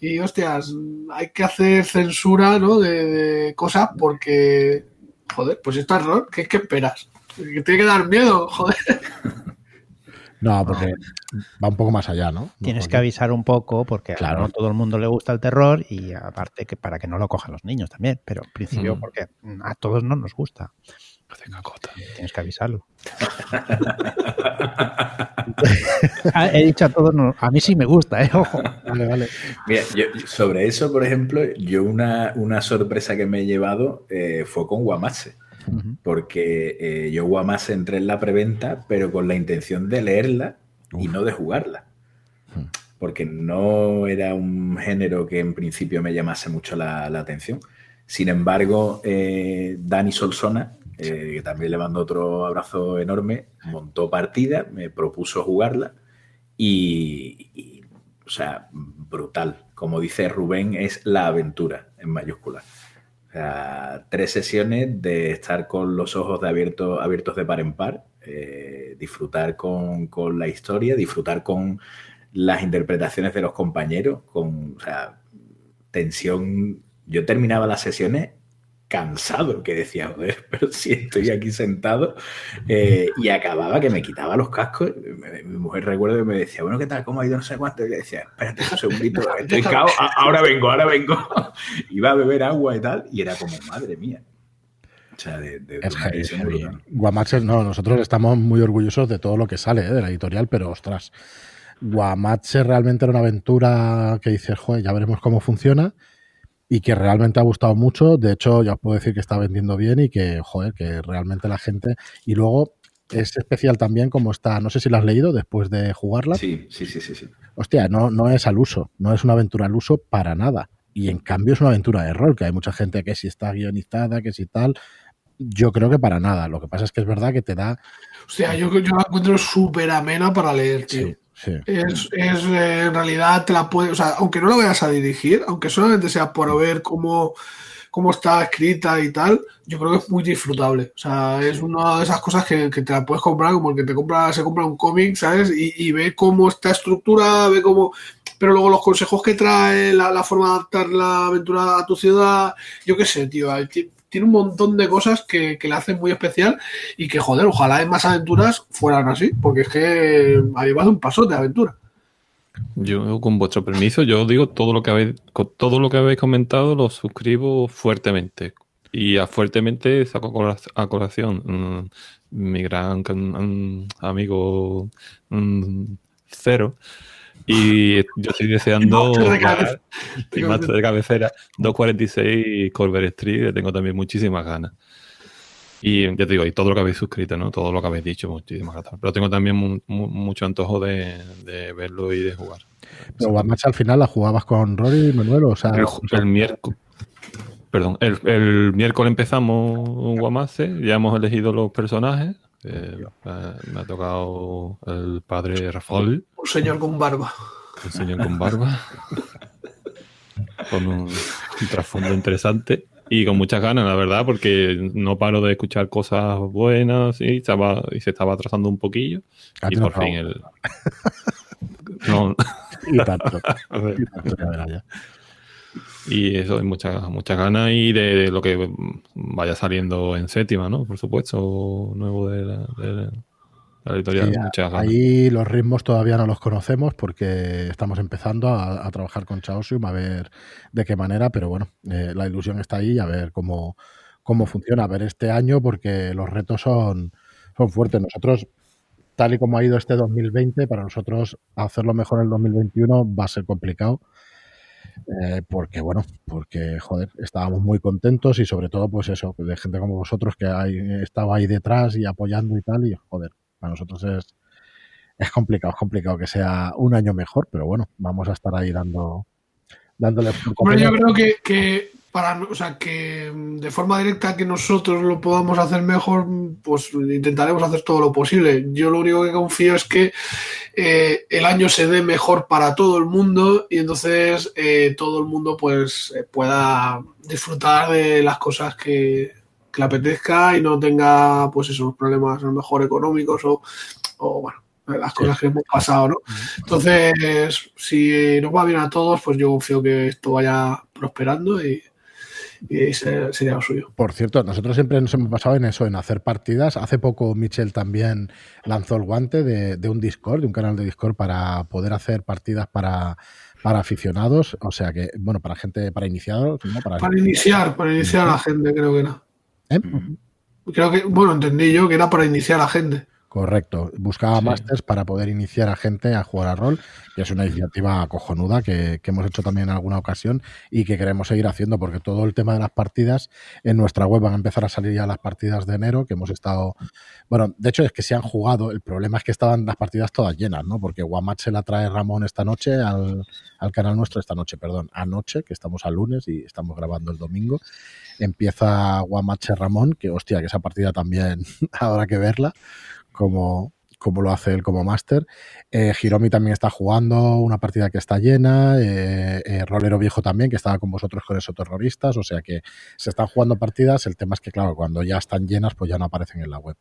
y hostias, hay que hacer censura, ¿no? De, de cosas porque joder, pues esto es error, ¿qué, ¿qué esperas? Que tiene que dar miedo, joder. No, porque va un poco más allá, ¿no? Tienes que avisar un poco porque claro. no todo el mundo le gusta el terror y aparte que para que no lo cojan los niños también, pero en principio mm. porque a todos no nos gusta. Tienes que avisarlo. Ah, he dicho a todos, a mí sí me gusta, ¿eh? Ojo. Vale, vale. Mira, sobre eso, por ejemplo, yo una, una sorpresa que me he llevado eh, fue con Guamase. Porque eh, yo Guamase entré en la preventa, pero con la intención de leerla y no de jugarla. Porque no era un género que en principio me llamase mucho la, atención. Sin embargo, eh, Dani Solsona, eh, que también le mando otro abrazo enorme, montó partida, me propuso jugarla y, o sea, brutal. Como dice Rubén, es la aventura en mayúsculas. O sea, tres sesiones de estar con los ojos de abierto, abiertos de par en par, eh, disfrutar con, con, la historia, disfrutar con las interpretaciones de los compañeros, con o sea, tensión. Yo terminaba las sesiones cansado, que decía, joder, pero si estoy aquí sentado eh, y acababa que me quitaba los cascos. Mi, mujer recuerdo que me decía, bueno, ¿qué tal? ¿Cómo ha ido? No sé cuánto. Y le decía, espérate un segundito, estoy cao, ahora vengo, ahora vengo. Iba a beber agua y tal, y era como, madre mía. O sea, de, de, es no, nosotros estamos muy orgullosos de todo lo que sale ¿eh? de la editorial, pero ostras, Guamache realmente era una aventura que dices, joder, ya veremos cómo funciona y que realmente ha gustado mucho. De hecho, ya os puedo decir que está vendiendo bien y que, joder, que realmente la gente. Y luego es especial también como está, no sé si lo has leído después de jugarla. Sí, sí, sí, sí. sí. Hostia, no, no es al uso, no es una aventura al uso para nada. Y en cambio es una aventura de rol, que hay mucha gente que si está guionizada, que si tal. Yo creo que para nada. Lo que pasa es que es verdad que te da. O sea, yo, yo la encuentro súper amena para leer, tío. Es, eh, en realidad te la puedes, o sea, aunque no la vayas a dirigir, aunque solamente sea por ver cómo, cómo está escrita y tal, yo creo que es muy disfrutable. O sea, es una de esas cosas que, te la puedes comprar como el que te compra, se compra un cómic, ¿sabes? Y, ve cómo está estructurada, ve cómo. Pero luego los consejos que trae, la, la forma de adaptar la aventura a tu ciudad, yo qué sé, tío tiene un montón de cosas que, que, la hacen muy especial y que, joder, ojalá en más aventuras fueran así, porque es que ahí va un paso de aventura. Yo, con vuestro permiso, yo digo todo lo que habéis, todo lo que habéis comentado lo suscribo fuertemente. Y a fuertemente saco a colación mm, mi gran mm, amigo mm, Cero y yo estoy deseando. Y más de cabecera. 246 Corber Street, le tengo también muchísimas ganas. Y ya te digo, y todo lo que habéis suscrito, ¿no? Todo lo que habéis dicho, muchísimas gracias. Pero tengo también mucho antojo de, verlo y de jugar. Pero Guamacha al final la jugabas con Rory y Manuel, o sea. El, miércoles. Perdón, el, el, miércoles empezamos un Guamace, ya hemos elegido los personajes, me ha tocado el padre Rafael. Un señor con barba. Un señor con barba. con un, trasfondo interesante y con muchas ganas, la verdad, porque no paro de escuchar cosas buenas y, estaba, y se estaba atrasando un poquillo. Y por fin el. no. y tanto. Y eso, hay muchas muchas ganas y de, lo que vaya saliendo en séptima, ¿no? Por supuesto, nuevo de la, de editorial. muchas ganas. Ahí los ritmos todavía no los conocemos porque estamos empezando a, trabajar con Chaosium a ver de qué manera, pero bueno, eh, la ilusión está ahí a ver cómo, cómo funciona, a ver este año porque los retos son, son fuertes. Nosotros tal y como ha ido este 2020, para nosotros hacerlo mejor en el 2021 va a ser complicado Eh, porque, bueno, porque, joder, estábamos muy contentos y sobre todo, pues eso, de gente como vosotros que hay, estaba ahí detrás y apoyando y tal, y joder, para nosotros es, es complicado, es complicado que sea un año mejor, pero bueno, vamos a estar ahí dando, dándole. Hombre, yo creo que, que para, o sea, que de forma directa que nosotros lo podamos hacer mejor, pues intentaremos hacer todo lo posible. Yo lo único que confío es que eh, el año se dé mejor para todo el mundo y entonces eh, todo el mundo pues eh, pueda disfrutar de las cosas que, que, le apetezca y no tenga pues esos problemas a lo mejor económicos o, o bueno las cosas que hemos pasado, ¿no? Entonces, si nos va bien a todos, pues yo confío que esto vaya prosperando y ese sería lo suyo. Por cierto, nosotros siempre nos hemos pasado en eso, en hacer partidas. Hace poco Michel también lanzó el guante de, de un Discord, de un canal de Discord para poder hacer partidas para, para aficionados, o sea que, bueno, para gente, para iniciados. ¿no? Para, para iniciar, para iniciar a la gente, creo que era. ¿Eh? Creo que, bueno, entendí yo que era para iniciar a la gente. Correcto. Buscaba sí. másters para poder iniciar a gente a jugar a rol, y es una iniciativa cojonuda que, que, hemos hecho también en alguna ocasión y que queremos seguir haciendo, porque todo el tema de las partidas en nuestra web van a empezar a salir ya las partidas de enero, que hemos estado. Bueno, de hecho es que se han jugado, el problema es que estaban las partidas todas llenas, ¿no? Porque Guamat se la trae Ramón esta noche al, al canal nuestro, esta noche, perdón, anoche, que estamos al lunes y estamos grabando el domingo. Empieza Guamache Ramón, que hostia, que esa partida también habrá que verla como, como lo hace él como máster. Eh, Hiromi también está jugando una partida que está llena, eh, eh, Rolero Viejo también, que estaba con vosotros con esos terroristas, o sea que se están jugando partidas, el tema es que claro, cuando ya están llenas pues ya no aparecen en la web.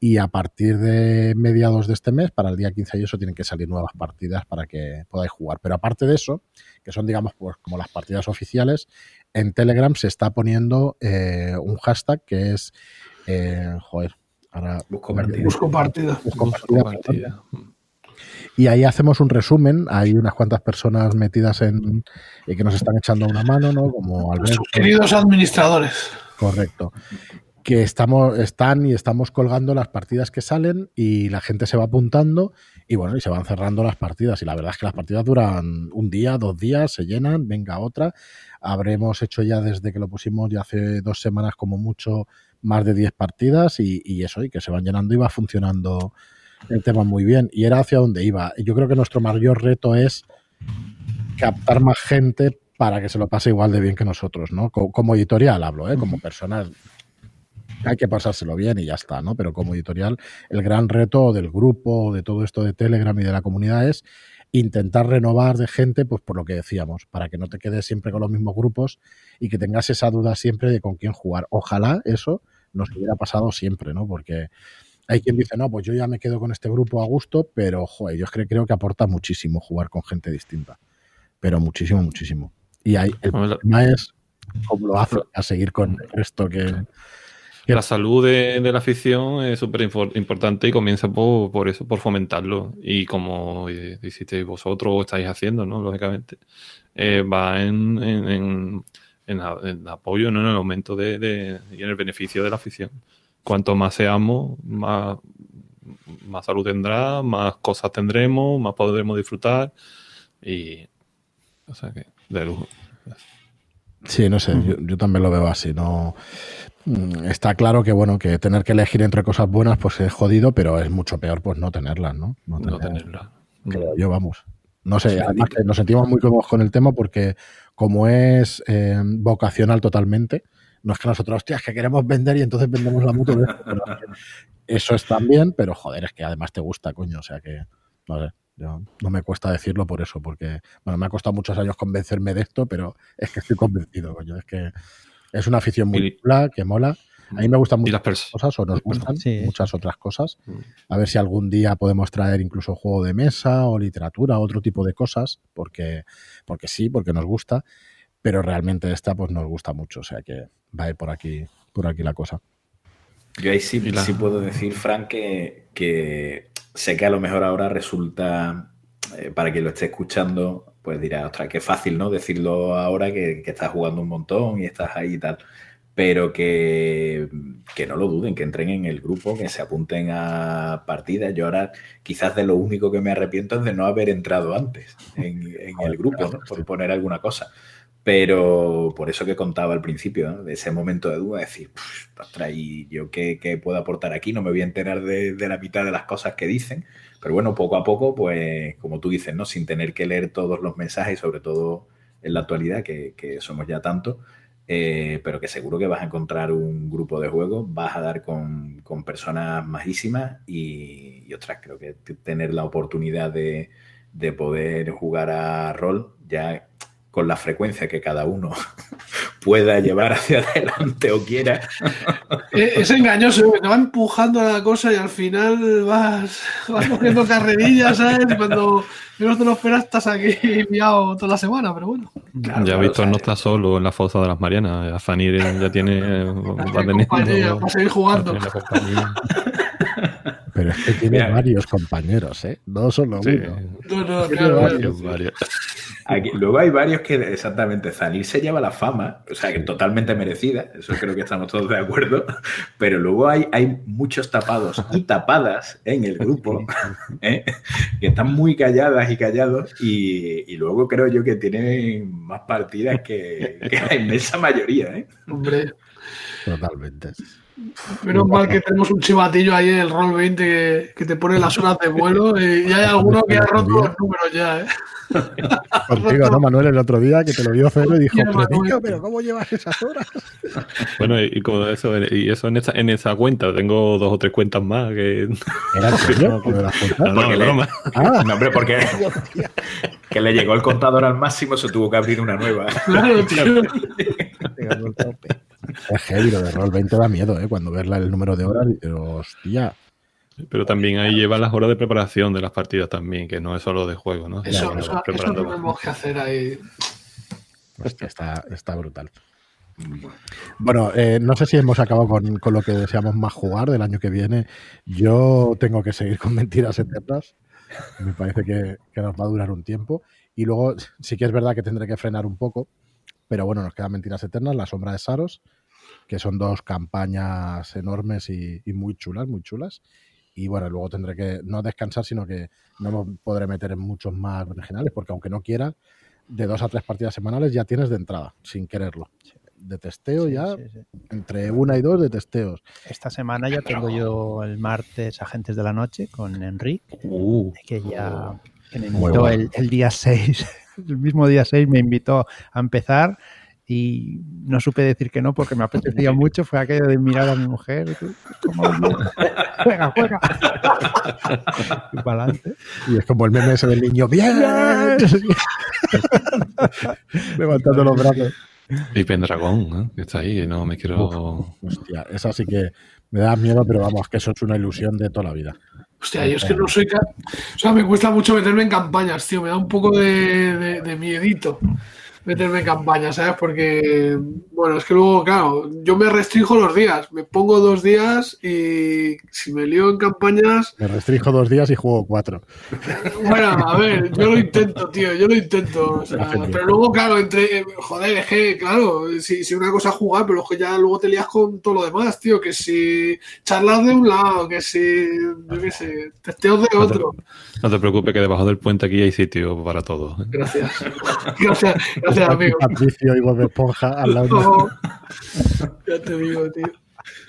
Y a partir de mediados de este mes, para el día 15 y eso, tienen que salir nuevas partidas para que podáis jugar. Pero aparte de eso, que son digamos pues como las partidas oficiales, en Telegram se está poniendo eh, un hashtag que es, eh, joder, Ahora, busco partida. Busco partida. Busco partida, busco partida. Y ahí hacemos un resumen. Hay unas cuantas personas metidas en eh, que nos están echando una mano, ¿no? Como Alberto. Sus queridos administradores. Correcto. Que estamos, están y estamos colgando las partidas que salen y la gente se va apuntando y bueno, y se van cerrando las partidas. Y la verdad es que las partidas duran un día, dos días, se llenan, venga otra. Habremos hecho ya desde que lo pusimos ya hace dos semanas como mucho más de 10 partidas y, y, eso, y que se van llenando y va funcionando el tema muy bien. Y era hacia donde iba. Yo creo que nuestro mayor reto es captar más gente para que se lo pase igual de bien que nosotros, ¿no? Como, como editorial hablo, ¿eh? Como personas hay que pasárselo bien y ya está, ¿no? Pero como editorial, el gran reto del grupo, de todo esto de Telegram y de la comunidad es intentar renovar de gente, pues por lo que decíamos, para que no te quedes siempre con los mismos grupos y que tengas esa duda siempre de con quién jugar. Ojalá eso nos hubiera pasado siempre, ¿no? Porque hay quien dice, no, pues yo ya me quedo con este grupo a gusto, pero, joder, yo creo, creo que aporta muchísimo jugar con gente distinta. Pero muchísimo, muchísimo. Y ahí, el problema es cómo lo hace a seguir con esto que... La salud de, de la afición es súper importante y comienza por, por, eso, por fomentarlo. Y como hicisteis vosotros o estáis haciendo, ¿no? Lógicamente, eh, va en, en, en en, en, apoyo, ¿no? en el aumento de, de, y en el beneficio de la afición. Cuanto más seamos, más, más salud tendrá, más cosas tendremos, más podremos disfrutar y o sea que de lujo. Sí, no sé, yo, yo, también lo veo así, no está claro que bueno, que tener que elegir entre cosas buenas pues es jodido, pero es mucho peor pues no tenerlas, ¿no? No, tener, no tenerlas. Creo yo, vamos. No sé, además que nos sentimos muy cómodos con el tema porque como es eh, vocacional totalmente, no es que nosotros, hostias, que queremos vender y entonces vendemos la mutua. eso es también, pero joder, es que además te gusta, coño. O sea que, no sé, yo, no me cuesta decirlo por eso, porque, bueno, me ha costado muchos años convencerme de esto, pero es que estoy convencido, coño. Es que es una afición muy chula, que mola. A mí me gustan muchas cosas, o nos gustan sí. muchas otras cosas. A ver si algún día podemos traer incluso juego de mesa o literatura, otro tipo de cosas, porque, porque sí, porque nos gusta. Pero realmente esta pues nos gusta mucho, o sea que va a ir por aquí, por aquí la cosa. Yo ahí sí, la... sí puedo decir, Frank, que, que, sé que a lo mejor ahora resulta, eh, para quien lo esté escuchando, pues dirá, ostras, qué fácil, ¿no? Decirlo ahora que, que estás jugando un montón y estás ahí y tal pero que, que, no lo duden, que entren en el grupo, que se apunten a partidas. Yo ahora quizás de lo único que me arrepiento es de no haber entrado antes en, el grupo, por poner alguna cosa. Pero por eso que contaba al principio, de ese momento de duda, decir, ostras, ¿y yo qué, puedo aportar aquí? No me voy a enterar de, la mitad de las cosas que dicen. Pero bueno, poco a poco, pues como tú dices, ¿no? Sin tener que leer todos los mensajes, sobre todo en la actualidad, que, que somos ya tantos, eh, pero que seguro que vas a encontrar un grupo de juego, vas a dar con, con personas majísimas y, y, otras. Creo que tener la oportunidad de, de, poder jugar a rol ya con la frecuencia que cada uno pueda llevar hacia adelante o quiera. Eh, es engañoso, te va empujando la cosa y al final vas, vas cogiendo carrerillas, ¿sabes? Cuando menos te lo esperas, estás aquí enviado toda la semana, pero bueno. Claro, ya Víctor no está solo en la fosa de las Marianas. Fanny ya tiene. Va a tener. Va a seguir jugando. Pero es que tiene varios compañeros, ¿eh? No solo sí. uno. No, no, claro. Varios, varios. Aquí, luego hay varios que exactamente Zanir se lleva la fama, o sea, que totalmente merecida, eso creo que estamos todos de acuerdo, pero luego hay, hay muchos tapados y tapadas en el grupo ¿eh? que están muy calladas y callados y, y, luego creo yo que tienen más partidas que, que la inmensa mayoría. ¿eh? Hombre. Totalmente. Menos mal que tenemos un chivatillo ahí en el Roll 20 que, que te pone las horas de vuelo y, hay alguno que ha roto los números ya, ¿eh? Contigo, ¿no, Manuel? El otro día que te lo vio Cero y dijo, pero, pero ¿cómo llevas esas horas? Bueno, y como eso, y eso en esa, en esa cuenta, tengo dos o tres cuentas más que. ¿Era. No, no. Ah. no, hombre, porque que le llegó el contador al máximo, se tuvo que abrir una nueva. Claro, tío. Es heavy, lo de Roll 20 da miedo, ¿eh? Cuando ves el número de horas, y hostia. Pero también ahí lleva las horas de preparación de las partidas también, que no es solo de juego, ¿no? Eso, eso, eso tenemos que hacer ahí. Hostia, está, está brutal. Bueno, eh, no sé si hemos acabado con, con lo que deseamos más jugar del año que viene. Yo tengo que seguir con Mentiras Eternas. Me parece que, que nos va a durar un tiempo. Y luego sí que es verdad que tendré que frenar un poco. Pero bueno, nos quedan Mentiras Eternas, La Sombra de Saros, que son dos campañas enormes y, y muy chulas, muy chulas. Y bueno, luego tendré que no descansar, sino que no me podré meter en muchos más regionales, porque aunque no quiera, de dos a tres partidas semanales ya tienes de entrada, sin quererlo. De testeo Sí, ya, sí, sí. entre una y dos de testeos. Esta semana ya tengo yo el martes Agentes de la Noche con Enrique, Uh, que ya que me invitó bueno. el, el día 6, el mismo día 6 me invitó a empezar y no supe decir que no porque me apetecía mucho. Fue aquello de mirar a mi mujer. y tú, ¿cómo? Juega, juega. Y para adelante. Y es como el meme ese del niño, ¡bien! Levantando los brazos. y Pendragón, ¿no? que está ahí, no me quiero. Hostia, esa sí que me da miedo, pero vamos, que eso es una ilusión de toda la vida. Hostia, yo es que no soy. O sea, me cuesta mucho meterme en campañas, tío. Me da un poco de, de, de miedito meterme en campañas, ¿sabes? Porque, bueno, es que luego, claro, yo me restringo los días. Me pongo dos días y si me lío en campañas. Me restringo dos días y juego cuatro. Bueno, a ver, yo lo intento, tío, yo lo intento. o sea, pero luego, claro, entre. eh, Joder, es que, claro, si, si una cosa es jugar, pero es que ya luego te lías con todo lo demás, tío. Que si charlas de un lado, que si. Yo qué sé, testeos de No te, otro. no te preocupes que debajo del puente aquí hay sitio para todos. ¿eh? Gracias. Gracias, gracias, amigo. Patricio y Bob Esponja al lado de- No, ya te digo, tío.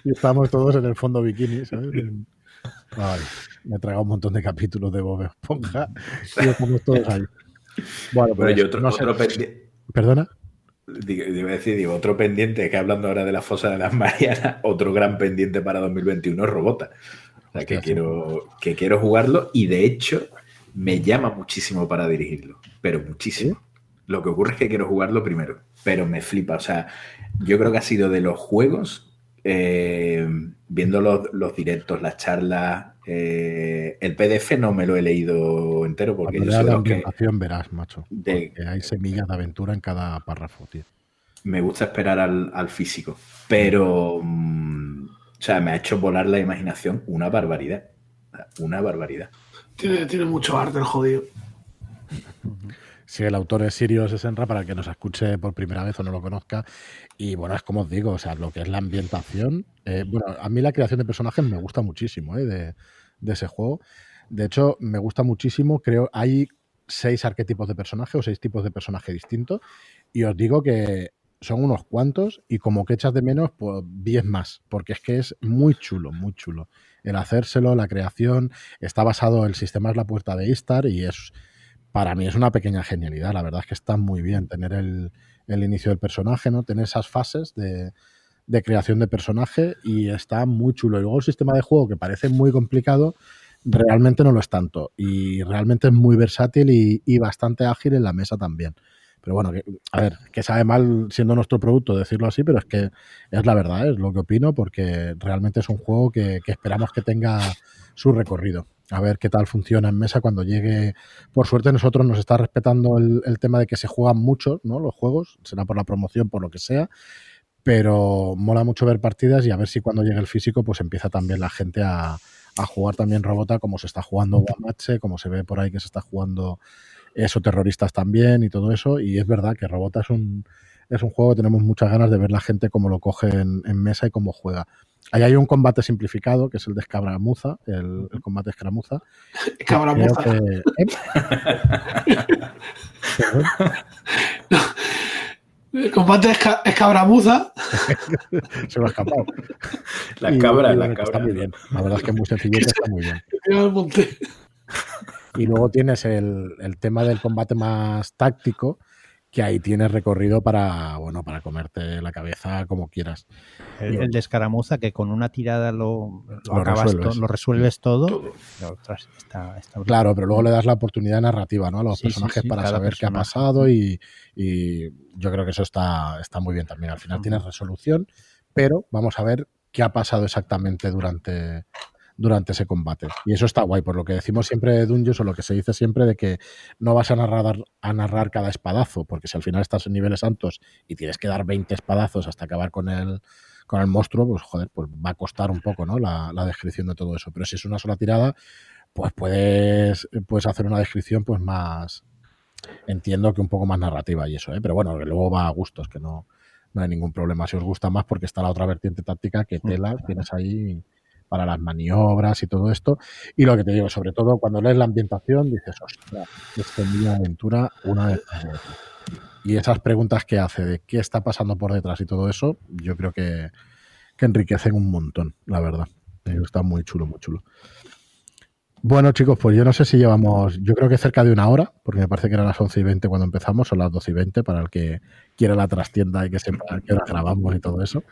y estamos todos en el fondo bikini, ¿sabes? Ay, me he tragado un montón de capítulos de Bob Esponja y estamos todos ahí. Bueno, pues, y otro, no sé. otro pendi- ¿Perdona? digo, iba a decir, digo, otro pendiente, que hablando ahora de la fosa de las Marianas, otro gran pendiente para 2021 es Robota. O sea, que quiero, que quiero jugarlo y de hecho me llama muchísimo para dirigirlo, pero muchísimo. Lo que ocurre es que quiero jugarlo primero, pero me flipa. O sea, yo creo que ha sido de los juegos, eh, viendo los, los directos, las charlas, eh, el PDF no me lo he leído entero porque yo soy la los que ambientación verás, macho. de- Que hay semillas de aventura en cada párrafo, tío. me gusta esperar al, al físico, pero, mm, o sea, me ha hecho volar la imaginación una barbaridad. Una barbaridad. Tiene, tiene mucho arte el jodido. si el autor es Sirius Senra, para el que nos escuche por primera vez o no lo conozca. Y bueno, es como os digo, o sea, lo que es la ambientación. Eh, bueno, a mí la creación de personajes me gusta muchísimo ¿eh? de, de, ese juego. De hecho, me gusta muchísimo. Creo hay seis arquetipos de personaje o seis tipos de personaje distintos. Y os digo que son unos cuantos y como que echas de menos, pues 10 más, porque es que es muy chulo, muy chulo. El hacérselo, la creación, está basado, el sistema es la puerta de Istar y es para mí es una pequeña genialidad. La verdad es que está muy bien tener el, inicio del personaje, ¿no? Tener esas fases de, creación de personaje y está muy chulo. Y luego el sistema de juego, que parece muy complicado, realmente no lo es tanto. Y realmente es muy versátil y, bastante ágil en la mesa también. Pero bueno, a ver, que sabe mal siendo nuestro producto decirlo así, pero es que es la verdad, es lo que opino, porque realmente es un juego que esperamos que tenga su recorrido a ver qué tal funciona en mesa cuando llegue. Por suerte, nosotros nos está respetando el, tema de que se juegan mucho, ¿no? Los juegos, será por la promoción, por lo que sea. Pero mola mucho ver partidas y a ver si cuando llegue el físico, pues empieza también la gente a, jugar también Robota, como se está jugando Guamache, como se ve por ahí que se está jugando eso, terroristas también y todo eso. Y es verdad que Robota es un, es un juego que tenemos muchas ganas de ver la gente cómo lo coge en mesa y cómo juega. Ahí hay un combate simplificado, que es el de escabramuza, el, combate escaramuza. Escabramuza. ¿eh? el combate escabramuza. Se me ha escapado. La cabra, la cabra. Está muy bien. La verdad es que es muy sencillo está muy bien. Y luego tienes el, el tema del combate más táctico, que ahí tienes recorrido para, bueno, para comerte la cabeza como quieras. El, de escaramuza, que con una tirada lo, resuelves. todo. claro, pero luego le das la oportunidad narrativa ¿no? a los personajes para saber qué ha pasado y, yo creo que eso está, está muy bien también. Al final tienes resolución, pero vamos a ver qué ha pasado exactamente durante, durante ese combate. Y eso está guay, por lo que decimos siempre de Dungeons o lo que se dice siempre de que no vas a narrar, a narrar cada espadazo, porque si al final estás en niveles altos y tienes que dar 20 espadazos hasta acabar con el, con el monstruo, pues joder, pues va a costar un poco ¿no? la, descripción de todo eso. Pero si es una sola tirada, pues puedes, puedes hacer una descripción pues más, entiendo que un poco más narrativa y eso, ¿eh? pero bueno, que luego va a gustos, que no, no hay ningún problema. Si os gusta más, porque está la otra vertiente táctica que mm. tela, tienes ahí para las maniobras y todo esto. Y lo que te digo, sobre todo cuando lees la ambientación, dices, ostras, es mi aventura una vez Y esas preguntas que hace de qué está pasando por detrás y todo eso, yo creo que, que enriquecen un montón, la verdad. Está muy chulo, muy chulo. Bueno, chicos, pues yo no sé si llevamos, yo creo que cerca de una hora, porque me parece que eran las 11 y 20 cuando empezamos, o las 12 y 20, para el que quiera la trastienda y que sepa que grabamos y todo eso.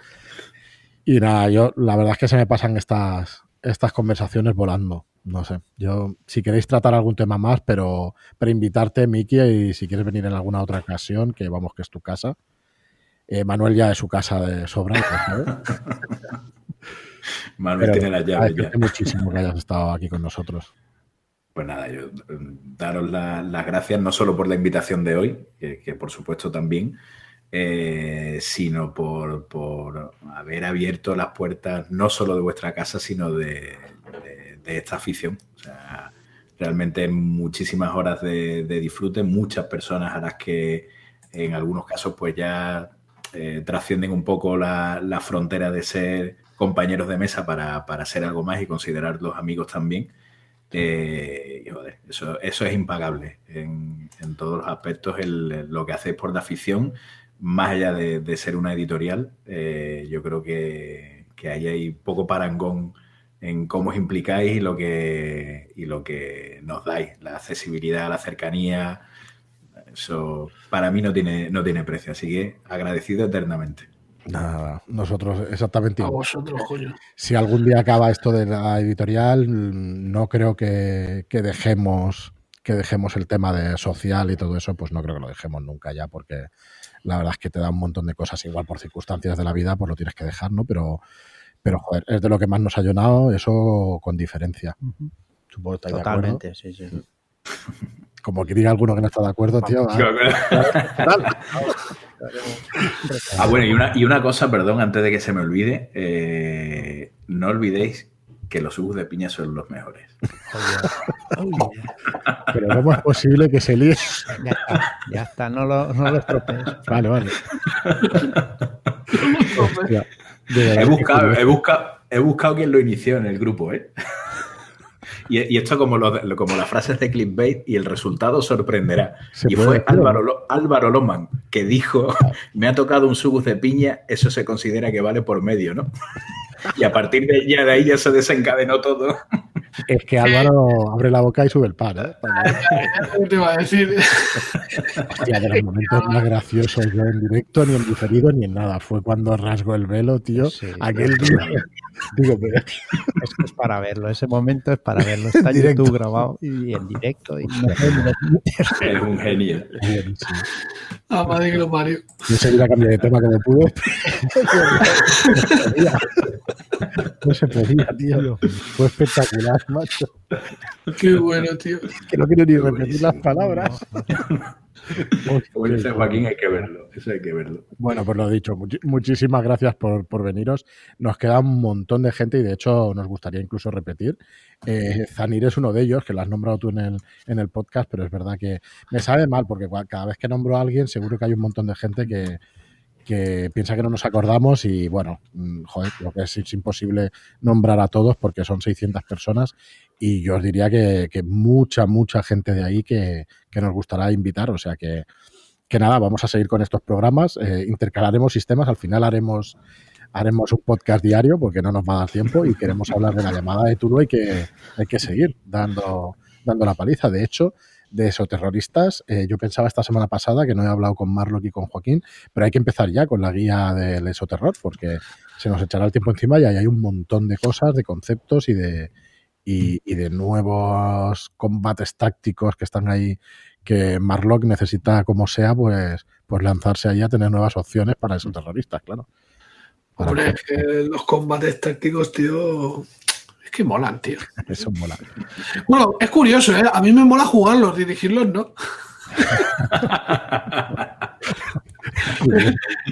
Y nada, yo la verdad es que se me pasan estas, estas conversaciones volando. No sé, yo si queréis tratar algún tema más, pero, pero invitarte, Miki, y si quieres venir en alguna otra ocasión, que vamos, que es tu casa. Eh, Manuel ya es su casa de sobra. Manuel tiene la llave ya. muchísimo que hayas estado aquí con nosotros. Pues nada, yo mm, daros las gracias no solo por la invitación de hoy, que por supuesto también, eh, sino por, haber abierto las puertas no solo de vuestra casa, sino de, esta afición. Realmente muchísimas horas de, disfrute, muchas personas a las que en algunos casos pues ya eh, trascienden un poco la, frontera de ser compañeros de mesa para, para ser algo más y considerarlos amigos también. Eh, eso, eso es impagable en, todos los aspectos. lo que hacéis por la afición más allá de, ser una editorial, eh, yo creo que, ahí hay poco parangón en cómo os implicáis y lo que, y lo que nos dais, la accesibilidad, la cercanía. Eso para mí no tiene, no tiene precio, así que agradecido eternamente. Nada, nosotros exactamente A vosotros, Si algún día acaba esto de la editorial, no creo que, que, dejemos que dejemos el tema de social y todo eso, pues no creo que lo dejemos nunca ya, porque la verdad es que te da un montón de cosas, igual por circunstancias de la vida, pues lo tienes que dejar, ¿no? Pero, pero joder, es de lo que más nos ha llenado, eso con diferencia. Totalmente, sí, sí. Como que diga alguno que no está de acuerdo, tío. ah, bueno, y una, y una cosa, perdón, antes de que se me olvide, eh, no olvidéis que los jugos de piña son los mejores. Pero ¿cómo es posible que se líe? Ya está, ya está, no lo, no lo estropees. Vale, vale. Hostia, He buscado, he buscado, he buscado quién lo inició en el grupo, ¿eh? Y, y esto como, lo- como las frases de clickbait y el resultado sorprenderá. Y fue Álvaro, Lo- Álvaro Loman que dijo, me ha tocado un subus de piña, eso se considera que vale por medio, ¿no? Y a partir de, ya de ahí ya se desencadenó todo. Es que Álvaro abre la boca y sube el par, ¿eh? ¿Qué te iba a decir? Hostia, de los momentos más graciosos yo en directo, ni en diferido, ni en nada. Fue cuando rasgó el velo, tío. Sí, Aquel día. Digo, pero Es que es para verlo, ese momento es para verlo. Está en. YouTube grabado y en directo. Y Es un genio. Ah, madre que lo parió. Yo seguía cambiar de tema como pude. No se podía, tío. Fue espectacular, macho. Qué bueno, tío. Que no quiero ni repetir las palabras. Ese Joaquín hay que verlo, eso hay que verlo. Bueno, pues lo dicho, muchísimas gracias por, por veniros. Nos queda un montón de gente y de hecho nos gustaría incluso repetir. Eh, Zanir es uno de ellos, que lo has nombrado tú en el, en el podcast, pero es verdad que me sabe mal porque cada vez que nombro a alguien seguro que hay un montón de gente que, que piensa que no nos acordamos y bueno, mm, joder, lo que es, imposible nombrar a todos porque son 600 personas y yo os diría que, que mucha, mucha gente de ahí que, que nos gustará invitar, o sea que, que nada, vamos a seguir con estos programas, eh, intercalaremos sistemas, al final haremos haremos un podcast diario porque no nos va a dar tiempo y queremos hablar de la llamada de Turo y que hay que seguir dando, dando la paliza. De hecho, de esoterroristas, eh, yo pensaba esta semana pasada que no he hablado con Marlock y con Joaquín, pero hay que empezar ya con la guía del esoterror porque se nos echará el tiempo encima y ahí hay un montón de cosas, de conceptos y de, y, y de nuevos combates tácticos que están ahí que Marlock necesita, como sea, pues, pues lanzarse ahí a tener nuevas opciones para esos terroristas, claro. Hombre, que- es que los combates tácticos, tío. Que molan, tío. Eso mola. Bueno, es curioso, ¿eh? A mí me mola jugarlos, dirigirlos, ¿no?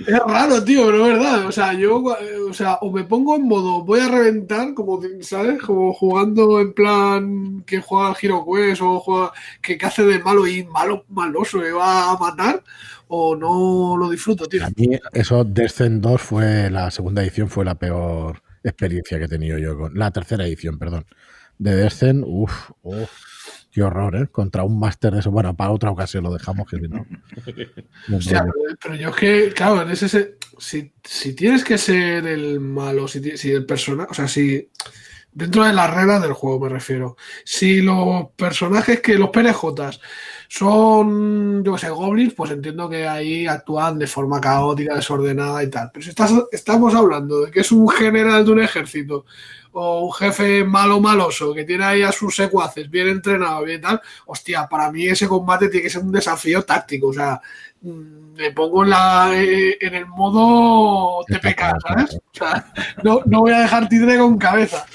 Es raro, tío, pero es verdad. O sea, yo, eh, o sea, o me pongo en modo voy a reventar, como, ¿sabes? Como jugando en plan que juega al Hero Quest o juega que, que hace de malo y malo, maloso y va a matar, o no lo disfruto, tío. A mí eso Descent 2 fue la segunda edición, fue la peor experiencia que he tenido yo con la tercera edición, perdón. De Descent, uff, qué horror, ¿eh? Contra un máster de eso. Bueno, para otra ocasión lo dejamos, que si no. no O sea, rollo. pero, yo es que, claro, en ese. se- Si, si tienes que ser el malo, si, si el personaje. O sea, si. Dentro de las reglas del juego me refiero. Si los personajes que los PNJs son, yo sé, goblins, pues entiendo que ahí actúan de forma caótica, desordenada y tal. Pero si estás, estamos hablando de que es un general de un ejército o un jefe malo maloso que tiene ahí a sus secuaces bien entrenado, bien tal, hostia, para mí ese combate tiene que ser un desafío táctico. O sea, mm, me pongo en, la, eh, en el modo TPK, ¿sabes? O sea, no, no voy a dejar tidre con cabeza.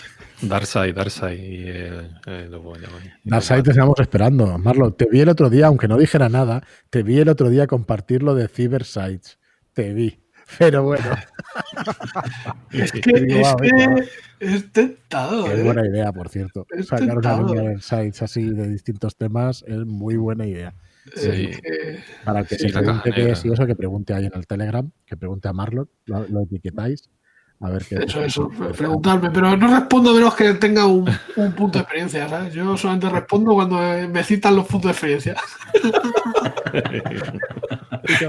Darkseid, Darkseid. y, eh, eh, lo voy a llamar. Darkseid te estamos esperando. Marlo, te vi el otro día, aunque no dijera nada, te vi el otro día compartir lo de Cybersites. Te vi. Pero bueno, Es que, Digo, es, ah, que es tentador. es ¿eh? buena idea, por cierto. Es Sacar una tentador. línea de sites así de distintos temas es muy buena idea. Sí. Para el que Sí, se pregunte qué es y eso, que pregunte ahí en el Telegram, que pregunte a Marlock, lo, lo etiquetáis. A ver qué Eso, eso, preguntarme, pero no respondo menos que tenga un, un punto de experiencia, ¿sabes? Yo solamente respondo cuando me citan los puntos de experiencia.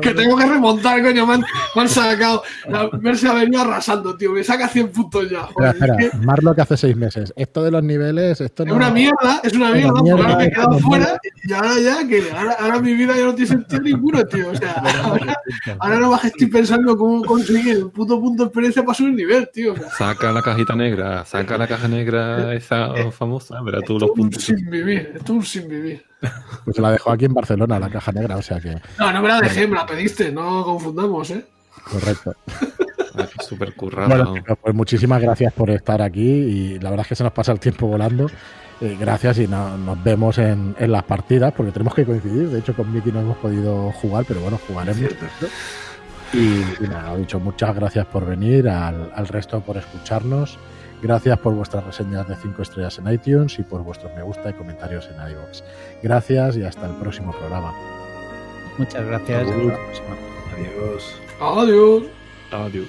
que tengo que remontar, coño, me han, me han sacado. La Merce ha venido arrasando, tío, me saca 100 puntos ya. Espera, Joder, espera, es, que Marlock hace seis meses. Esto de los niveles, esto es no. una mierda, es una Una mierda, mierda, porque ahora me he es quedado fuera mierda. y ahora ya, que ahora, ahora mi vida ya no tiene sentido ninguno, tío. O sea, ahora, ahora nomás estoy pensando cómo conseguir un puto punto de experiencia para subir nivel, tío. O sea, Saca la cajita negra, saca la caja negra esa famosa, verás tú los esto es un puntos. sin vivir, esto es un sin vivir. Pues se la dejó aquí en Barcelona, la caja negra, o sea que, No, no me la dejé, me la pediste, no confundamos, ¿eh? correcto. Súper currado. Bueno, pues muchísimas gracias por estar aquí y la verdad es que se nos pasa el tiempo volando. Eh, gracias y no- nos vemos en, en las partidas porque tenemos que coincidir. De hecho, con Miki no hemos podido jugar, pero bueno, jugaremos. Y, y nada, lo dicho, muchas gracias por venir, al, al resto por escucharnos Gracias por vuestras reseñas de 5 estrellas en iTunes y por vuestros me gusta y comentarios en iVoox. Gracias y hasta el próximo programa. Muchas gracias. Adiós. Adiós. Adiós.